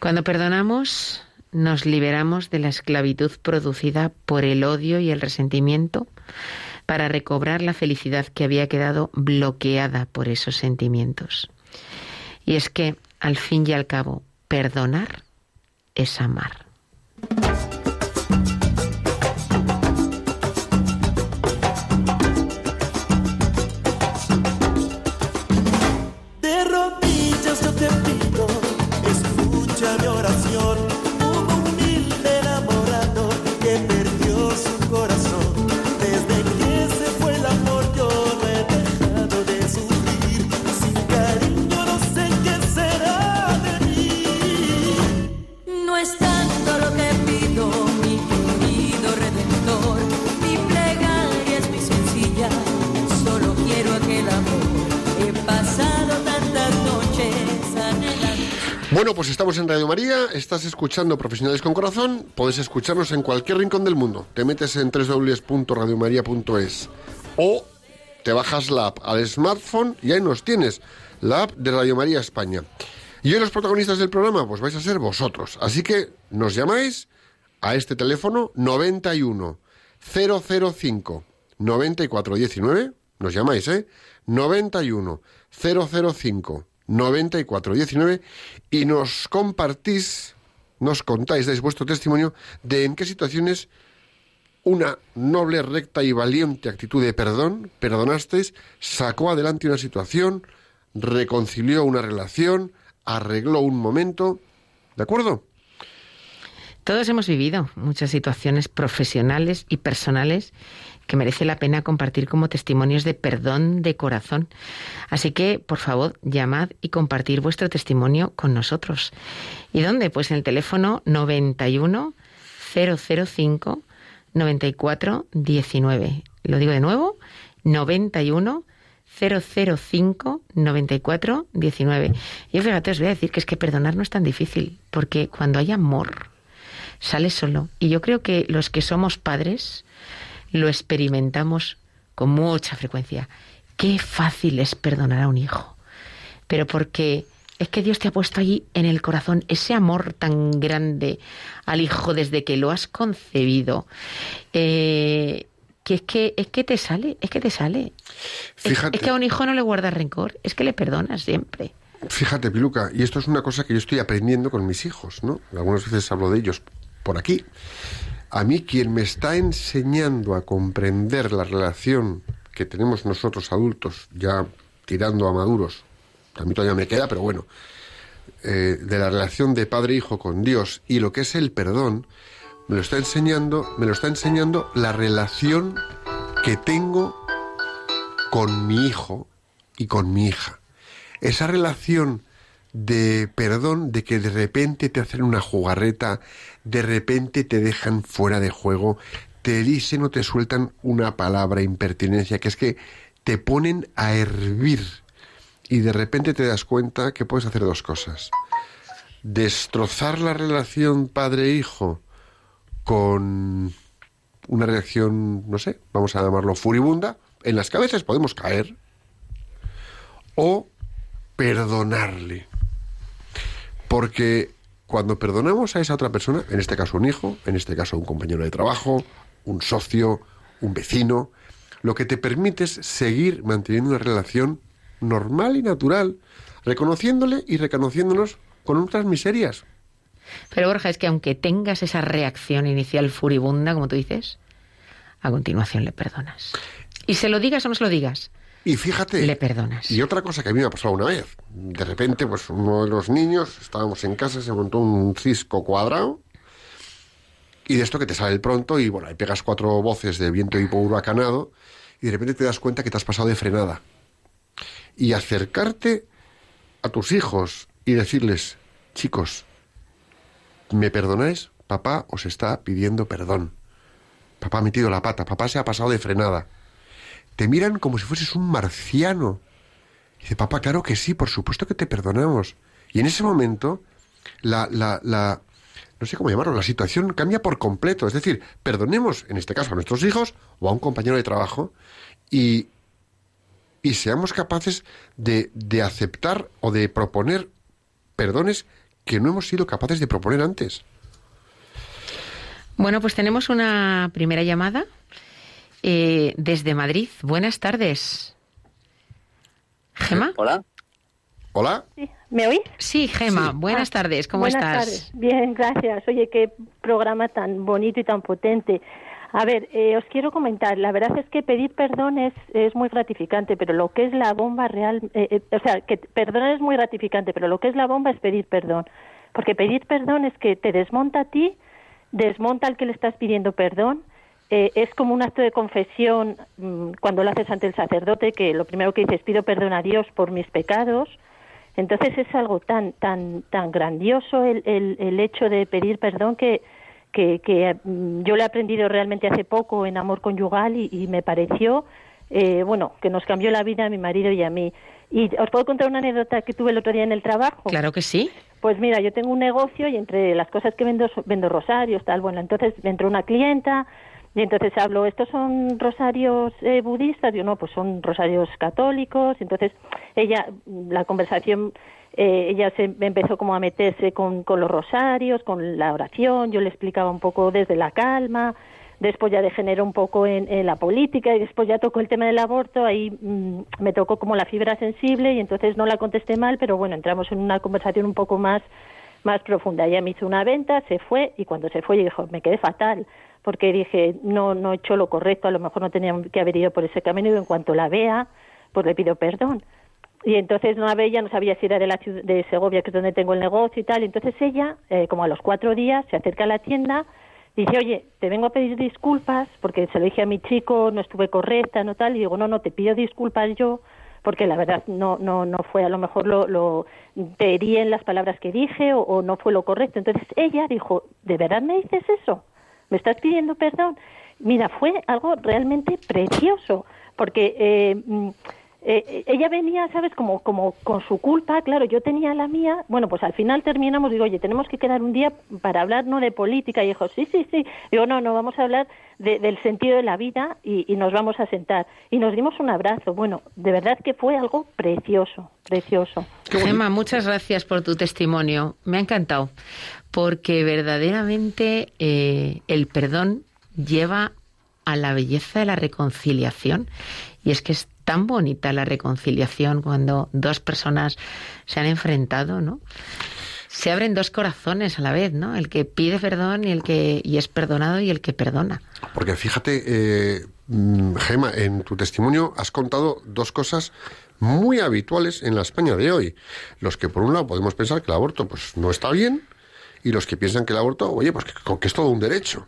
Cuando perdonamos, nos liberamos de la esclavitud producida por el odio y el resentimiento para recobrar la felicidad que había quedado bloqueada por esos sentimientos. Y es que, al fin y al cabo, perdonar es amar. Escuchando Profesionales con Corazón, puedes escucharnos en cualquier rincón del mundo. Te metes en www.radiomaria.es o te bajas la app al smartphone y ahí nos tienes, la app de Radio María España. Y hoy los protagonistas del programa, pues vais a ser vosotros. Así que nos llamáis a este teléfono 91 005 9419. Nos llamáis, ¿eh? 91 005 9419 y nos compartís, nos contáis, dais vuestro testimonio de en qué situaciones una noble, recta y valiente actitud de perdón, perdonasteis, sacó adelante una situación, reconcilió una relación, arregló un momento. ¿De acuerdo? Todos hemos vivido muchas situaciones profesionales y personales que merece la pena compartir como testimonios de perdón de corazón. Así que, por favor, llamad y compartir vuestro testimonio con nosotros. ¿Y dónde? Pues en el teléfono 91 005 94 19. Lo digo de nuevo, 91 005 94 19. Y fíjate, os voy a decir que es que perdonar no es tan difícil, porque cuando hay amor, sale solo. Y yo creo que los que somos padres, lo experimentamos con mucha frecuencia. Qué fácil es perdonar a un hijo. Pero porque es que Dios te ha puesto allí en el corazón ese amor tan grande al hijo desde que lo has concebido. Eh, que es que es que te sale, es que te sale. Fíjate, es, que a un hijo no le guardas rencor, es que le perdonas siempre. Fíjate, Piluca, y esto es una cosa que yo estoy aprendiendo con mis hijos, ¿no? Algunas veces hablo de ellos por aquí. A mí quien me está enseñando a comprender la relación que tenemos nosotros adultos, ya tirando a maduros, a mí todavía me queda, pero bueno, eh, de la relación de padre-hijo con Dios y lo que es el perdón, me lo está enseñando, me lo está enseñando la relación que tengo con mi hijo y con mi hija. Esa relación de perdón, de que de repente te hacen una jugarreta, de repente te dejan fuera de juego, te dicen o te sueltan una palabra impertinencia, que es que te ponen a hervir y de repente te das cuenta que puedes hacer dos cosas. Destrozar la relación padre-hijo con una reacción, no sé, vamos a llamarlo furibunda, en las cabezas podemos caer, o perdonarle. Porque cuando perdonamos a esa otra persona, en este caso un hijo, en este caso un compañero de trabajo, un socio, un vecino, lo que te permite es seguir manteniendo una relación normal y natural, reconociéndole y reconociéndonos con otras miserias. Pero Borja, es que aunque tengas esa reacción inicial furibunda, como tú dices, a continuación le perdonas. Y se lo digas o no se lo digas, y fíjate. Le perdonas. Y otra cosa que a mí me ha pasado una vez. De repente, pues uno de los niños, estábamos en casa, se montó un cisco cuadrado. Y de esto que te sale el pronto y bueno, ahí pegas cuatro voces de viento y huracanado y de repente te das cuenta que te has pasado de frenada. Y acercarte a tus hijos y decirles, chicos, ¿me perdonáis? Papá os está pidiendo perdón. Papá ha metido la pata, papá se ha pasado de frenada te miran como si fueses un marciano. dice, papá, claro que sí, por supuesto que te perdonamos. Y en ese momento, la, la, la, no sé cómo llamarlo, la situación cambia por completo. Es decir, perdonemos, en este caso, a nuestros hijos o a un compañero de trabajo y y seamos capaces de, de aceptar o de proponer perdones que no hemos sido capaces de proponer antes. Bueno, pues tenemos una primera llamada eh, desde Madrid. Buenas tardes. ¿Gema? Hola. Hola. ¿Me oís? Sí, Gema. Buenas Ah, tardes. ¿Cómo buenas estás? Tardes. Bien, gracias. Oye, qué programa tan bonito y tan potente. A ver, eh, os quiero comentar, la verdad es que pedir perdón es, es muy gratificante, pero lo que es la bomba real, eh, eh, o sea, que perdonar es muy gratificante, pero lo que es la bomba es pedir perdón. Porque pedir perdón es que te desmonta a ti, desmonta al que le estás pidiendo perdón, eh, es como un acto de confesión mm, cuando lo haces ante el sacerdote, que lo primero que dices, pido perdón a Dios por mis pecados, entonces es algo tan tan tan grandioso el, el, el hecho de pedir perdón que, que, que mm, yo lo he aprendido realmente hace poco en amor conyugal y, y me pareció eh, bueno que nos cambió la vida a mi marido y a mí. Y os puedo contar una anécdota que tuve el otro día en el trabajo. Claro que sí. Pues mira, yo tengo un negocio y entre las cosas que vendo vendo rosarios, tal. Bueno, entonces me entró una clienta y entonces hablo, ¿estos son rosarios eh, budistas? Yo no, pues son rosarios católicos. Entonces ella, la conversación, eh, ella se empezó como a meterse con, con los rosarios, con la oración. Yo le explicaba un poco desde la calma. Después ya degeneró un poco en, la política y después ya tocó el tema del aborto. Ahí mm, me tocó como la fibra sensible y entonces no la contesté mal, pero bueno, entramos en una conversación un poco más más profunda. Ella me hizo una venta, se fue y cuando se fue yo dijo, me quedé fatal porque dije, no no he hecho lo correcto, a lo mejor no tenía que haber ido por ese camino y en cuanto la vea, pues le pido perdón. Y entonces no la veía, no sabía si era de la ciudad de Segovia, que es donde tengo el negocio y tal. Y entonces ella, eh, como a los cuatro días, se acerca a la tienda Dice, oye, te vengo a pedir disculpas porque se lo dije a mi chico, no estuve correcta, no tal. Y digo, no, no, te pido disculpas yo porque la verdad no no no fue a lo mejor lo, lo te herí en las palabras que dije o no fue lo correcto. Entonces ella dijo, ¿de verdad me dices eso? ¿Me estás pidiendo perdón? Mira, fue algo realmente precioso porque eh, mm, eh, ella venía, ¿sabes? Como, como con su culpa, claro, yo tenía la mía. Bueno, pues al final terminamos, digo, oye, tenemos que quedar un día para hablar no de política. Y dijo, sí, sí, sí. Digo, no, no, vamos a hablar de- del sentido de la vida y, y nos vamos a sentar. Y nos dimos un abrazo. Bueno, de verdad que fue algo precioso, precioso. Gemma, muchas gracias por tu testimonio. Me ha encantado, porque verdaderamente eh, el perdón lleva a la belleza de la reconciliación. Y es que es tan bonita la reconciliación cuando dos personas se han enfrentado, ¿no? Se abren dos corazones a la vez, ¿no? El que pide perdón y el que y es perdonado y el que perdona. Porque fíjate, eh, mm, Gema, en tu testimonio has contado dos cosas muy habituales en la España de hoy. Los que por un lado podemos pensar que el aborto pues no está bien y los que piensan que el aborto, oye, pues que, que es todo un derecho.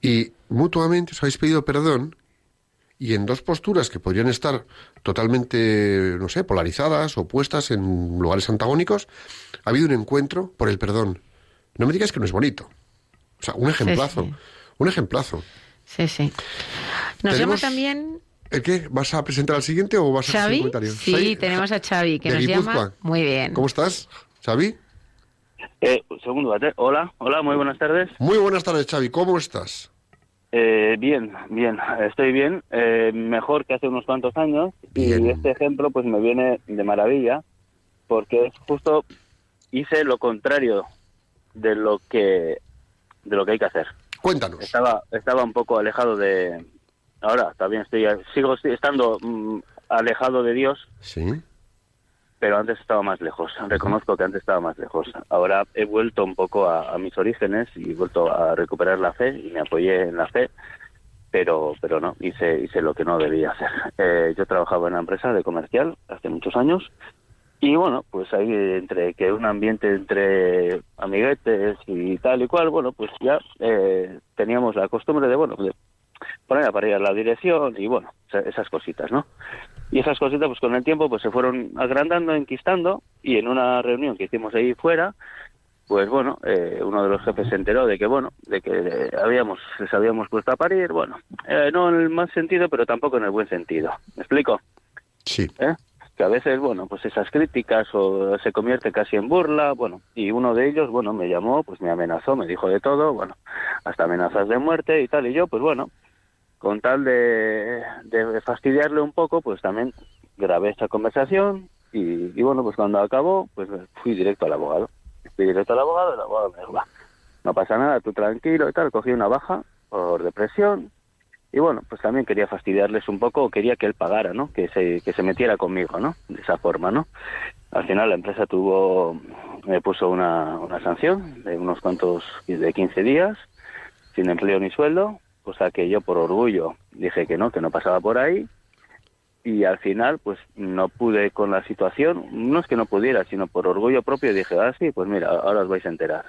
Y mutuamente os habéis pedido perdón y en dos posturas que podrían estar totalmente, no sé, polarizadas, opuestas en lugares antagónicos, ha habido un encuentro por el perdón. No me digas que no es bonito. O sea, un ejemplazo. sí. Un ejemplazo. Sí, sí. Nos llama también ¿El qué? ¿Vas a presentar al siguiente o vas a hacer un comentario? Sí, tenemos a Xavi que de nos Guipúzcoa. llama. Muy bien. ¿Cómo estás, Xavi? Eh, un segundo. Hola, hola, muy buenas tardes. Muy buenas tardes, Xavi. ¿Cómo estás? Eh, bien, bien, estoy bien, eh, mejor que hace unos cuantos años Bien. y este ejemplo pues me viene de maravilla porque es justo hice lo contrario de lo que de lo que hay que hacer. Cuéntanos. Estaba estaba un poco alejado de ahora también estoy sigo estando mm, alejado de Dios, Sí. Pero antes estaba más lejos. Reconozco que antes estaba más lejos. Ahora he vuelto un poco a, a mis orígenes y he vuelto a recuperar la fe y me apoyé en la fe, pero pero no, hice, hice lo que no debía hacer. Eh, yo trabajaba en una empresa de comercial hace muchos años y bueno, pues ahí entre que un ambiente entre amiguetes y tal y cual, bueno, pues ya eh, teníamos la costumbre de, bueno, de poner a parir la dirección y bueno, esa- esas cositas, ¿no? Y esas cositas, pues con el tiempo, pues se fueron agrandando, enquistando, y en una reunión que hicimos ahí fuera, pues bueno, eh, uno de los jefes se enteró de que, bueno, de que eh, habíamos, les habíamos puesto a parir, bueno, eh, no en el mal sentido, pero tampoco en el buen sentido. ¿Me explico? Sí. ¿Eh? Que a veces, bueno, pues esas críticas o se convierte casi en burla, bueno, y uno de ellos, bueno, me llamó, pues me amenazó, me dijo de todo, bueno, hasta amenazas de muerte y tal, y yo, pues bueno, con tal de, de fastidiarle un poco, pues también grabé esta conversación y, bueno, pues cuando acabó, pues fui directo al abogado. Fui directo al abogado, el abogado me dijo, va, no pasa nada, tú tranquilo y tal. Cogí una baja por depresión y bueno, pues también quería fastidiarles un poco, quería que él pagara, ¿no? Que se, que se metiera conmigo, ¿no? De esa forma, ¿no? Al final la empresa tuvo, me puso una, una sanción de unos cuantos, de 15 días, sin empleo ni sueldo, cosa que yo por orgullo dije que no, que no pasaba por ahí, y al final pues no pude con la situación, no es que no pudiera, sino por orgullo propio dije, ah, sí, pues mira, ahora os vais a enterar.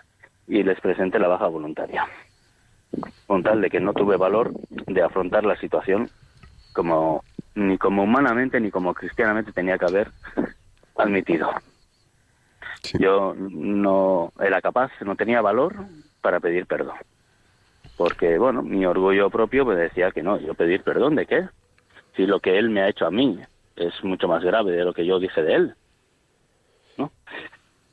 Y les presenté la baja voluntaria, con tal de que no tuve valor de afrontar la situación como ni como humanamente ni como cristianamente tenía que haber (laughs) admitido. Yo no era capaz, no tenía valor para pedir perdón. Porque, bueno, mi orgullo propio me decía que no, yo pedir perdón de qué? si lo que él me ha hecho a mí es mucho más grave de lo que yo dije de él. ¿no?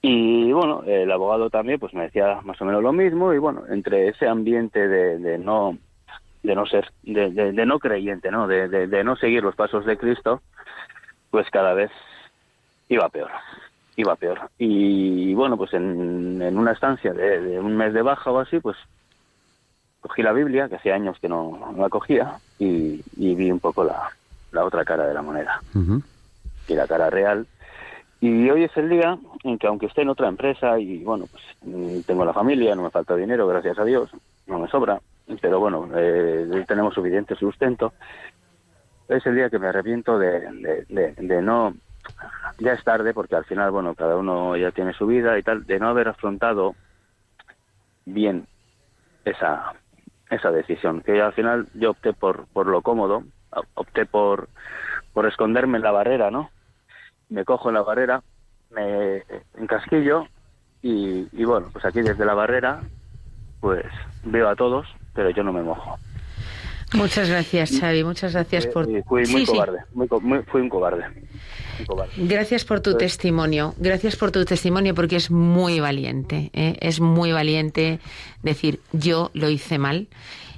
Y bueno, el abogado también pues me decía más o menos lo mismo y bueno, entre ese ambiente de, no de no ser de, no creyente, ¿no? De, no seguir los pasos de Cristo, pues cada vez iba peor, iba peor. Y bueno, pues en, una estancia de, un mes de baja o así, pues cogí la Biblia, que hacía años que no, la cogía, y, vi un poco la, otra cara de la moneda, y la cara real. Y hoy es el día en que aunque esté en otra empresa y bueno, pues mm, tengo la familia, no me falta dinero, gracias a Dios, no me sobra, pero bueno, eh, tenemos suficiente sustento, es el día que me arrepiento de, de, no, ya es tarde porque al final, bueno, cada uno ya tiene su vida y tal, de no haber afrontado bien esa, esa decisión, que al final yo opté por, por lo cómodo, opté por, por esconderme en la barrera, ¿no? Me cojo en la barrera, me encasquillo y, y bueno, pues aquí desde la barrera pues veo a todos, pero yo no me mojo. Muchas gracias, Xavi. Muchas gracias por. Fui muy cobarde. fui un cobarde. Gracias por tu testimonio. Gracias por tu testimonio porque es muy valiente. ¿eh? Es muy valiente decir yo lo hice mal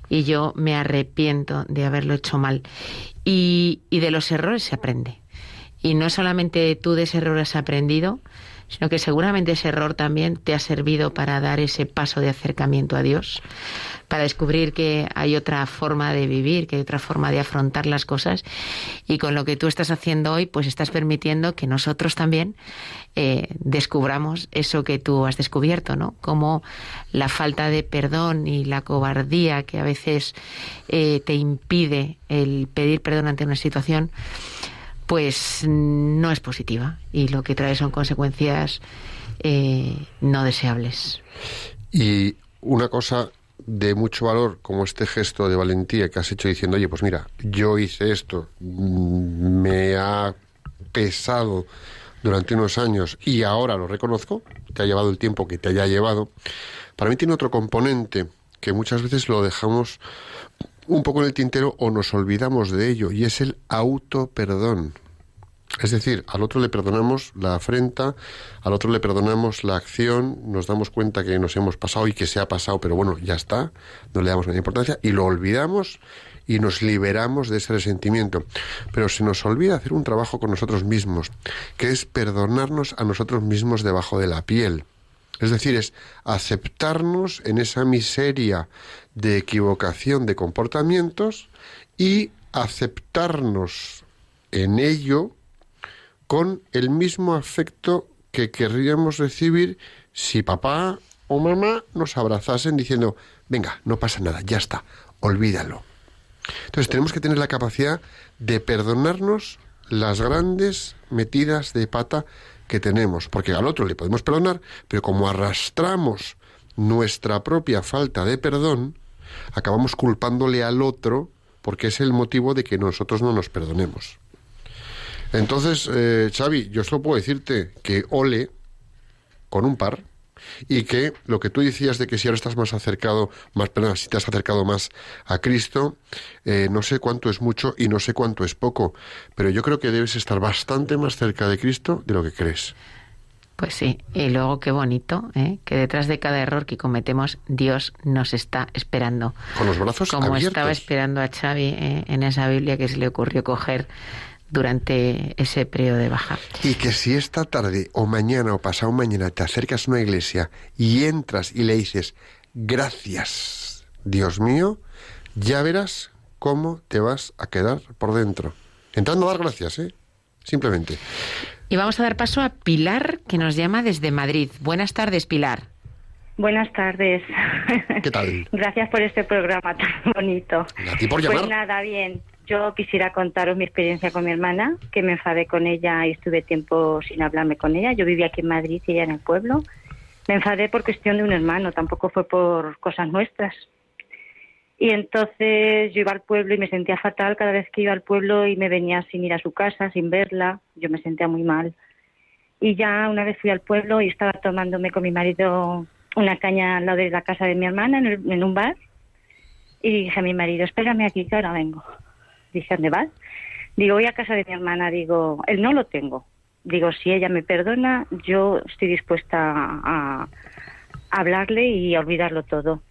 y yo me arrepiento de haberlo hecho mal. Y, y de los errores se aprende. Y no solamente tú de ese error has aprendido, sino que seguramente ese error también te ha servido para dar ese paso de acercamiento a Dios, para descubrir que hay otra forma de vivir, que hay otra forma de afrontar las cosas y con lo que tú estás haciendo hoy, pues estás permitiendo que nosotros también eh, descubramos eso que tú has descubierto, ¿no? Como la falta de perdón y la cobardía que a veces eh, te impide el pedir perdón ante una situación pues no es positiva y lo que trae son consecuencias eh, no deseables. Y una cosa de mucho valor como este gesto de valentía que has hecho diciendo, oye, pues mira, yo hice esto, mm, me ha pesado durante unos años y ahora lo reconozco, te ha llevado el tiempo que te haya llevado, para mí tiene otro componente que muchas veces lo dejamos un poco en el tintero o nos olvidamos de ello, y es el auto perdón. Es decir, al otro le perdonamos la afrenta, al otro le perdonamos la acción, nos damos cuenta que nos hemos pasado y que se ha pasado, pero bueno, ya está, no le damos nada importancia y lo olvidamos y nos liberamos de ese resentimiento. Pero se nos olvida hacer un trabajo con nosotros mismos, que es perdonarnos a nosotros mismos debajo de la piel. Es decir, es aceptarnos en esa miseria de equivocación de comportamientos y aceptarnos en ello con el mismo afecto que querríamos recibir si papá o mamá nos abrazasen diciendo, venga, no pasa nada, ya está, olvídalo. Entonces tenemos que tener la capacidad de perdonarnos las grandes metidas de pata que tenemos, porque al otro le podemos perdonar, pero como arrastramos nuestra propia falta de perdón, acabamos culpándole al otro porque es el motivo de que nosotros no nos perdonemos. Entonces, eh, Xavi, yo solo puedo decirte que ole con un par y que lo que tú decías de que si ahora estás más acercado, más, perdón, si te has acercado más a Cristo, eh, no sé cuánto es mucho y no sé cuánto es poco, pero yo creo que debes estar bastante más cerca de Cristo de lo que crees. Pues sí, y luego qué bonito, ¿eh? que detrás de cada error que cometemos, Dios nos está esperando. Con los brazos Como abiertos. estaba esperando a Xavi ¿eh? en esa Biblia que se le ocurrió coger durante ese periodo de baja. Y que si esta tarde o mañana o pasado mañana te acercas a una iglesia y entras y le dices, gracias, Dios mío, ya verás cómo te vas a quedar por dentro. Entrando a dar gracias, ¿eh? Simplemente. Y vamos a dar paso a Pilar, que nos llama desde Madrid. Buenas tardes, Pilar. Buenas tardes. ¿Qué tal? (laughs) Gracias por este programa tan bonito. A ti por llamar. Pues nada, bien. Yo quisiera contaros mi experiencia con mi hermana, que me enfadé con ella y estuve tiempo sin hablarme con ella. Yo vivía aquí en Madrid y ella en el pueblo. Me enfadé por cuestión de un hermano, tampoco fue por cosas nuestras. Y entonces yo iba al pueblo y me sentía fatal cada vez que iba al pueblo y me venía sin ir a su casa, sin verla. Yo me sentía muy mal. Y ya una vez fui al pueblo y estaba tomándome con mi marido una caña al lado de la casa de mi hermana en, en un bar. Y dije a mi marido, espérame aquí que ahora vengo. Dije, ¿dónde vas? Digo, voy a casa de mi hermana. Digo, él no lo tengo. Digo, si ella me perdona, yo estoy dispuesta a, a hablarle y a olvidarlo todo.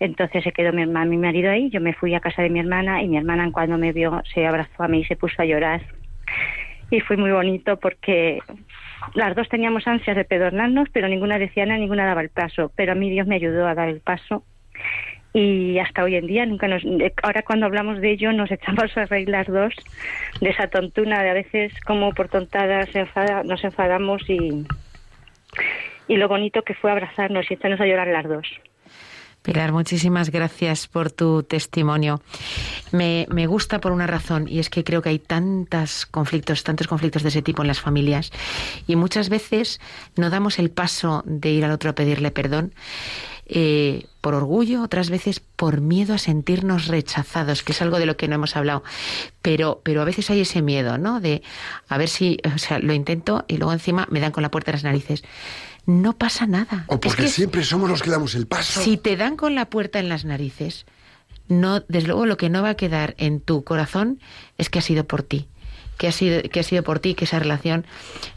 Entonces se quedó mi hermana, mi marido ahí, yo me fui a casa de mi hermana y mi hermana cuando me vio se abrazó a mí y se puso a llorar. Y fue muy bonito porque las dos teníamos ansias de perdonarnos, pero ninguna decía nada, ninguna daba el paso. Pero a mí Dios me ayudó a dar el paso y hasta hoy en día nunca nos ahora cuando hablamos de ello nos (laughs) echamos a reír las dos de esa tontuna de a veces como por tontadas enfada, nos enfadamos y y lo bonito que fue abrazarnos y echarnos a llorar las dos. Pilar, muchísimas gracias por tu testimonio. Me, me, gusta por una razón y es que creo que hay tantos conflictos, tantos conflictos de ese tipo en las familias y muchas veces no damos el paso de ir al otro a pedirle perdón. Eh, por orgullo, otras veces por miedo a sentirnos rechazados, que es algo de lo que no hemos hablado. Pero, pero a veces hay ese miedo, ¿no? De a ver si, o sea, lo intento y luego encima me dan con la puerta de las narices no pasa nada. O porque es que siempre somos los que damos el paso. Si te dan con la puerta en las narices, no, desde luego lo que no va a quedar en tu corazón es que ha sido por ti. Que ha sido, que ha sido por ti que esa relación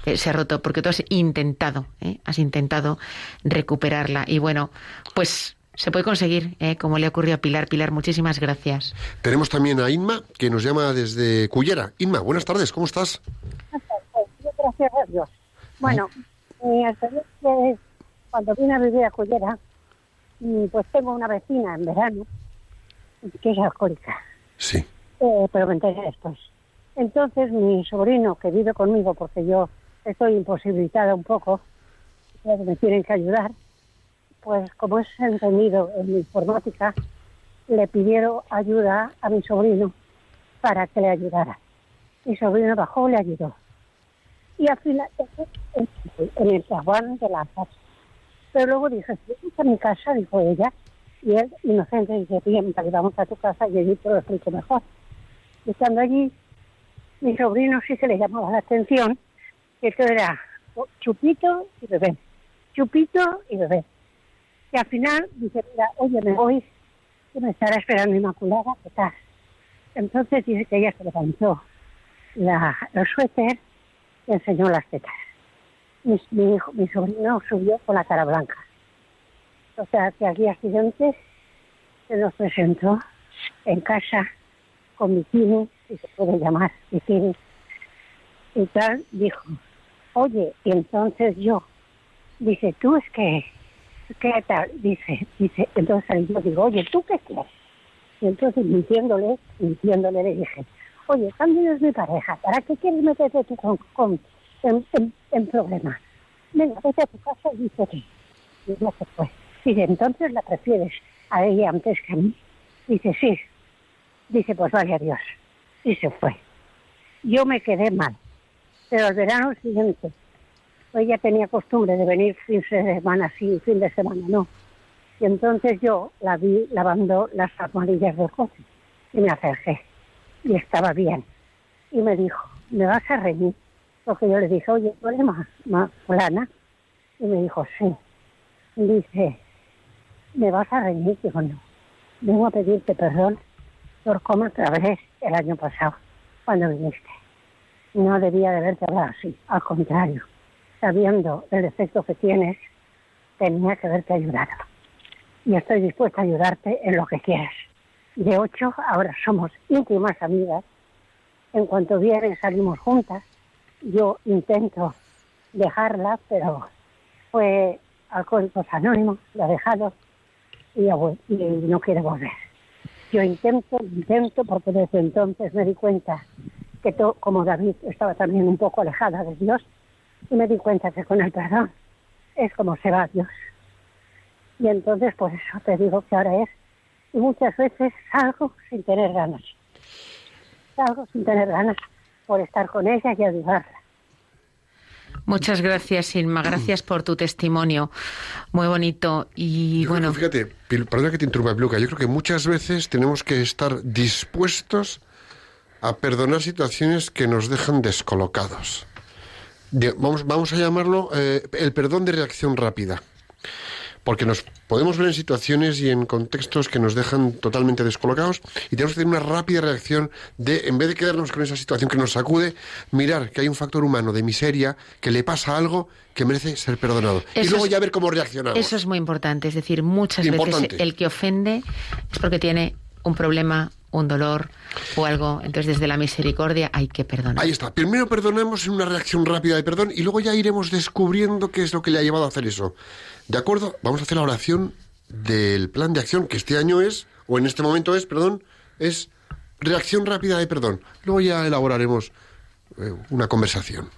eh, se ha roto, porque tú has intentado, ¿eh? has intentado recuperarla. Y bueno, pues se puede conseguir, ¿eh? como le ocurrió a Pilar. Pilar, muchísimas gracias. Tenemos también a Inma, que nos llama desde Cullera. Inma, buenas tardes, ¿cómo estás? Gracias a Dios. Bueno, mi experiencia es cuando vine a vivir a Cullera, pues tengo una vecina en verano que es alcohólica. Sí. Eh, pero me enteré después. Entonces mi sobrino que vive conmigo, porque yo estoy imposibilitada un poco, me tienen que ayudar, pues como es entendido en informática, le pidieron ayuda a mi sobrino para que le ayudara. Mi sobrino bajó, le ayudó. Y al final, en el zaguán de la casa. Pero luego dije, si a mi casa, dijo ella, y él, inocente, dice, bien, vamos a tu casa y allí te lo explico mejor. Y estando allí, mi sobrino sí se le llamaba la atención, que esto era chupito y bebé, chupito y bebé. Y al final dice, mira, oye, me voy, que me estará esperando Inmaculada, ¿qué tal? Entonces dice que ella se levantó la, los suéter y enseñó las tetas. Mi, mi, hijo, mi sobrino subió con la cara blanca. O sea, que al día se nos presentó en casa con bikini, si se puede llamar bikini, y tal, dijo, oye, y entonces yo, dice, tú es que, ¿qué tal? Dice, dice, entonces yo digo, oye, ¿tú qué quieres? Y entonces mintiéndole, mintiéndole le dije, oye, también es mi pareja, ¿para qué quieres meterte tú con, con en, en, en, problemas? Venga, vete a tu casa y dice que, y no se fue. Dice, entonces la prefieres a ella antes que a mí. Dice, sí. Dice, pues vale, adiós. Y se fue. Yo me quedé mal. Pero el verano siguiente, ella tenía costumbre de venir fin de semana sí, fin de semana no. Y entonces yo la vi lavando las armarillas del coche y me acerqué. Y estaba bien. Y me dijo, ¿me vas a reñir? Porque yo le dije, oye, ¿tú eres más, más fulana? Y me dijo, sí. Y dice, ¿me vas a reñir? Digo, no. Vengo a pedirte perdón por cómo vez el año pasado, cuando viniste. No debía de haberte hablado así, al contrario. Sabiendo el defecto que tienes, tenía que haberte ayudado. Y estoy dispuesta a ayudarte en lo que quieras. De ocho, ahora somos íntimas amigas En cuanto viene salimos juntas. Yo intento dejarla, pero fue Alcohólicos Anónimos, lo ha dejado y, y no quiere volver. Yo intento, intento, porque desde entonces me di cuenta que todo, como David estaba también un poco alejada de Dios, y me di cuenta que con el perdón es como se va Dios. Y entonces, pues eso te digo que ahora es, y muchas veces salgo sin tener ganas. Salgo sin tener ganas por estar con ella y ayudarla. Muchas gracias, Inma. Gracias por tu testimonio. Muy bonito. Y bueno. fíjate, perdona que te interrumpa, Luca. Yo creo que muchas veces tenemos que estar dispuestos a perdonar situaciones que nos dejan descolocados. Vamos, vamos a llamarlo eh, el perdón de reacción rápida porque nos podemos ver en situaciones y en contextos que nos dejan totalmente descolocados y tenemos que tener una rápida reacción de, en vez de quedarnos con esa situación que nos sacude, mirar que hay un factor humano de miseria, que le pasa algo que merece ser perdonado. y luego ya ver cómo reaccionamos. Eso es muy importante, es decir, muchas veces el que ofende es porque tiene un problema, un dolor o algo. Entonces, desde la misericordia hay que perdonar. Ahí está. Primero perdonamos en una reacción rápida de perdón y luego ya iremos descubriendo qué es lo que le ha llevado a hacer eso. ¿De acuerdo? Vamos a hacer la oración del plan de acción que este año es, o en este momento es, perdón, es reacción rápida de perdón. Luego ya elaboraremos eh, una conversación.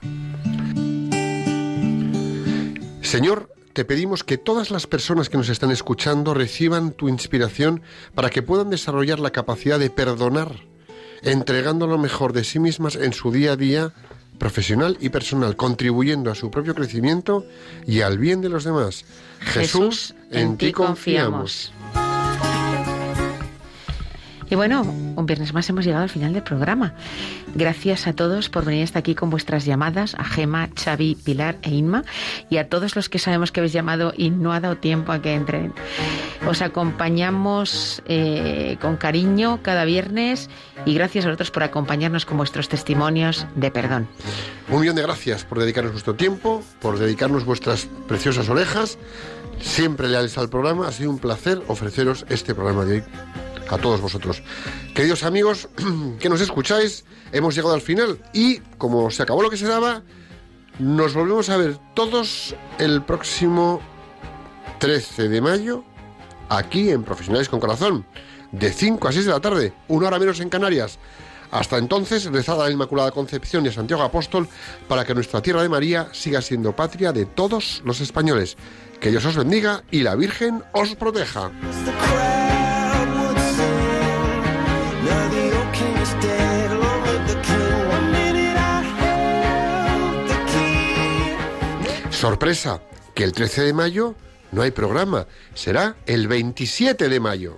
Señor, te pedimos que todas las personas que nos están escuchando reciban tu inspiración para que puedan desarrollar la capacidad de perdonar, entregando lo mejor de sí mismas en su día a día profesional y personal, contribuyendo a su propio crecimiento y al bien de los demás. Jesús, en, ti confiamos. Y bueno, un viernes más hemos llegado al final del programa. Gracias a todos por venir hasta aquí con vuestras llamadas, a Gema, Xavi, Pilar e Inma, y a todos los que sabemos que habéis llamado y no ha dado tiempo a que entren. Os acompañamos eh, con cariño cada viernes y gracias a vosotros por acompañarnos con vuestros testimonios de perdón. Un millón de gracias por dedicarnos vuestro tiempo, por dedicarnos vuestras preciosas orejas, siempre leales al programa. Ha sido un placer ofreceros este programa de hoy a todos vosotros. Queridos amigos (clears throat) que nos escucháis, hemos llegado al final y como se acabó lo que se daba, nos volvemos a ver todos el próximo 13 de mayo aquí en Profesionales con Corazón, de 5 a 6 de la tarde, una hora menos en Canarias. Hasta entonces, rezad a la Inmaculada Concepción y a Santiago Apóstol para que nuestra tierra de María siga siendo patria de todos los españoles. Que Dios os bendiga y la Virgen os proteja. Sorpresa, que el 13 de mayo no hay programa, será el 27 de mayo.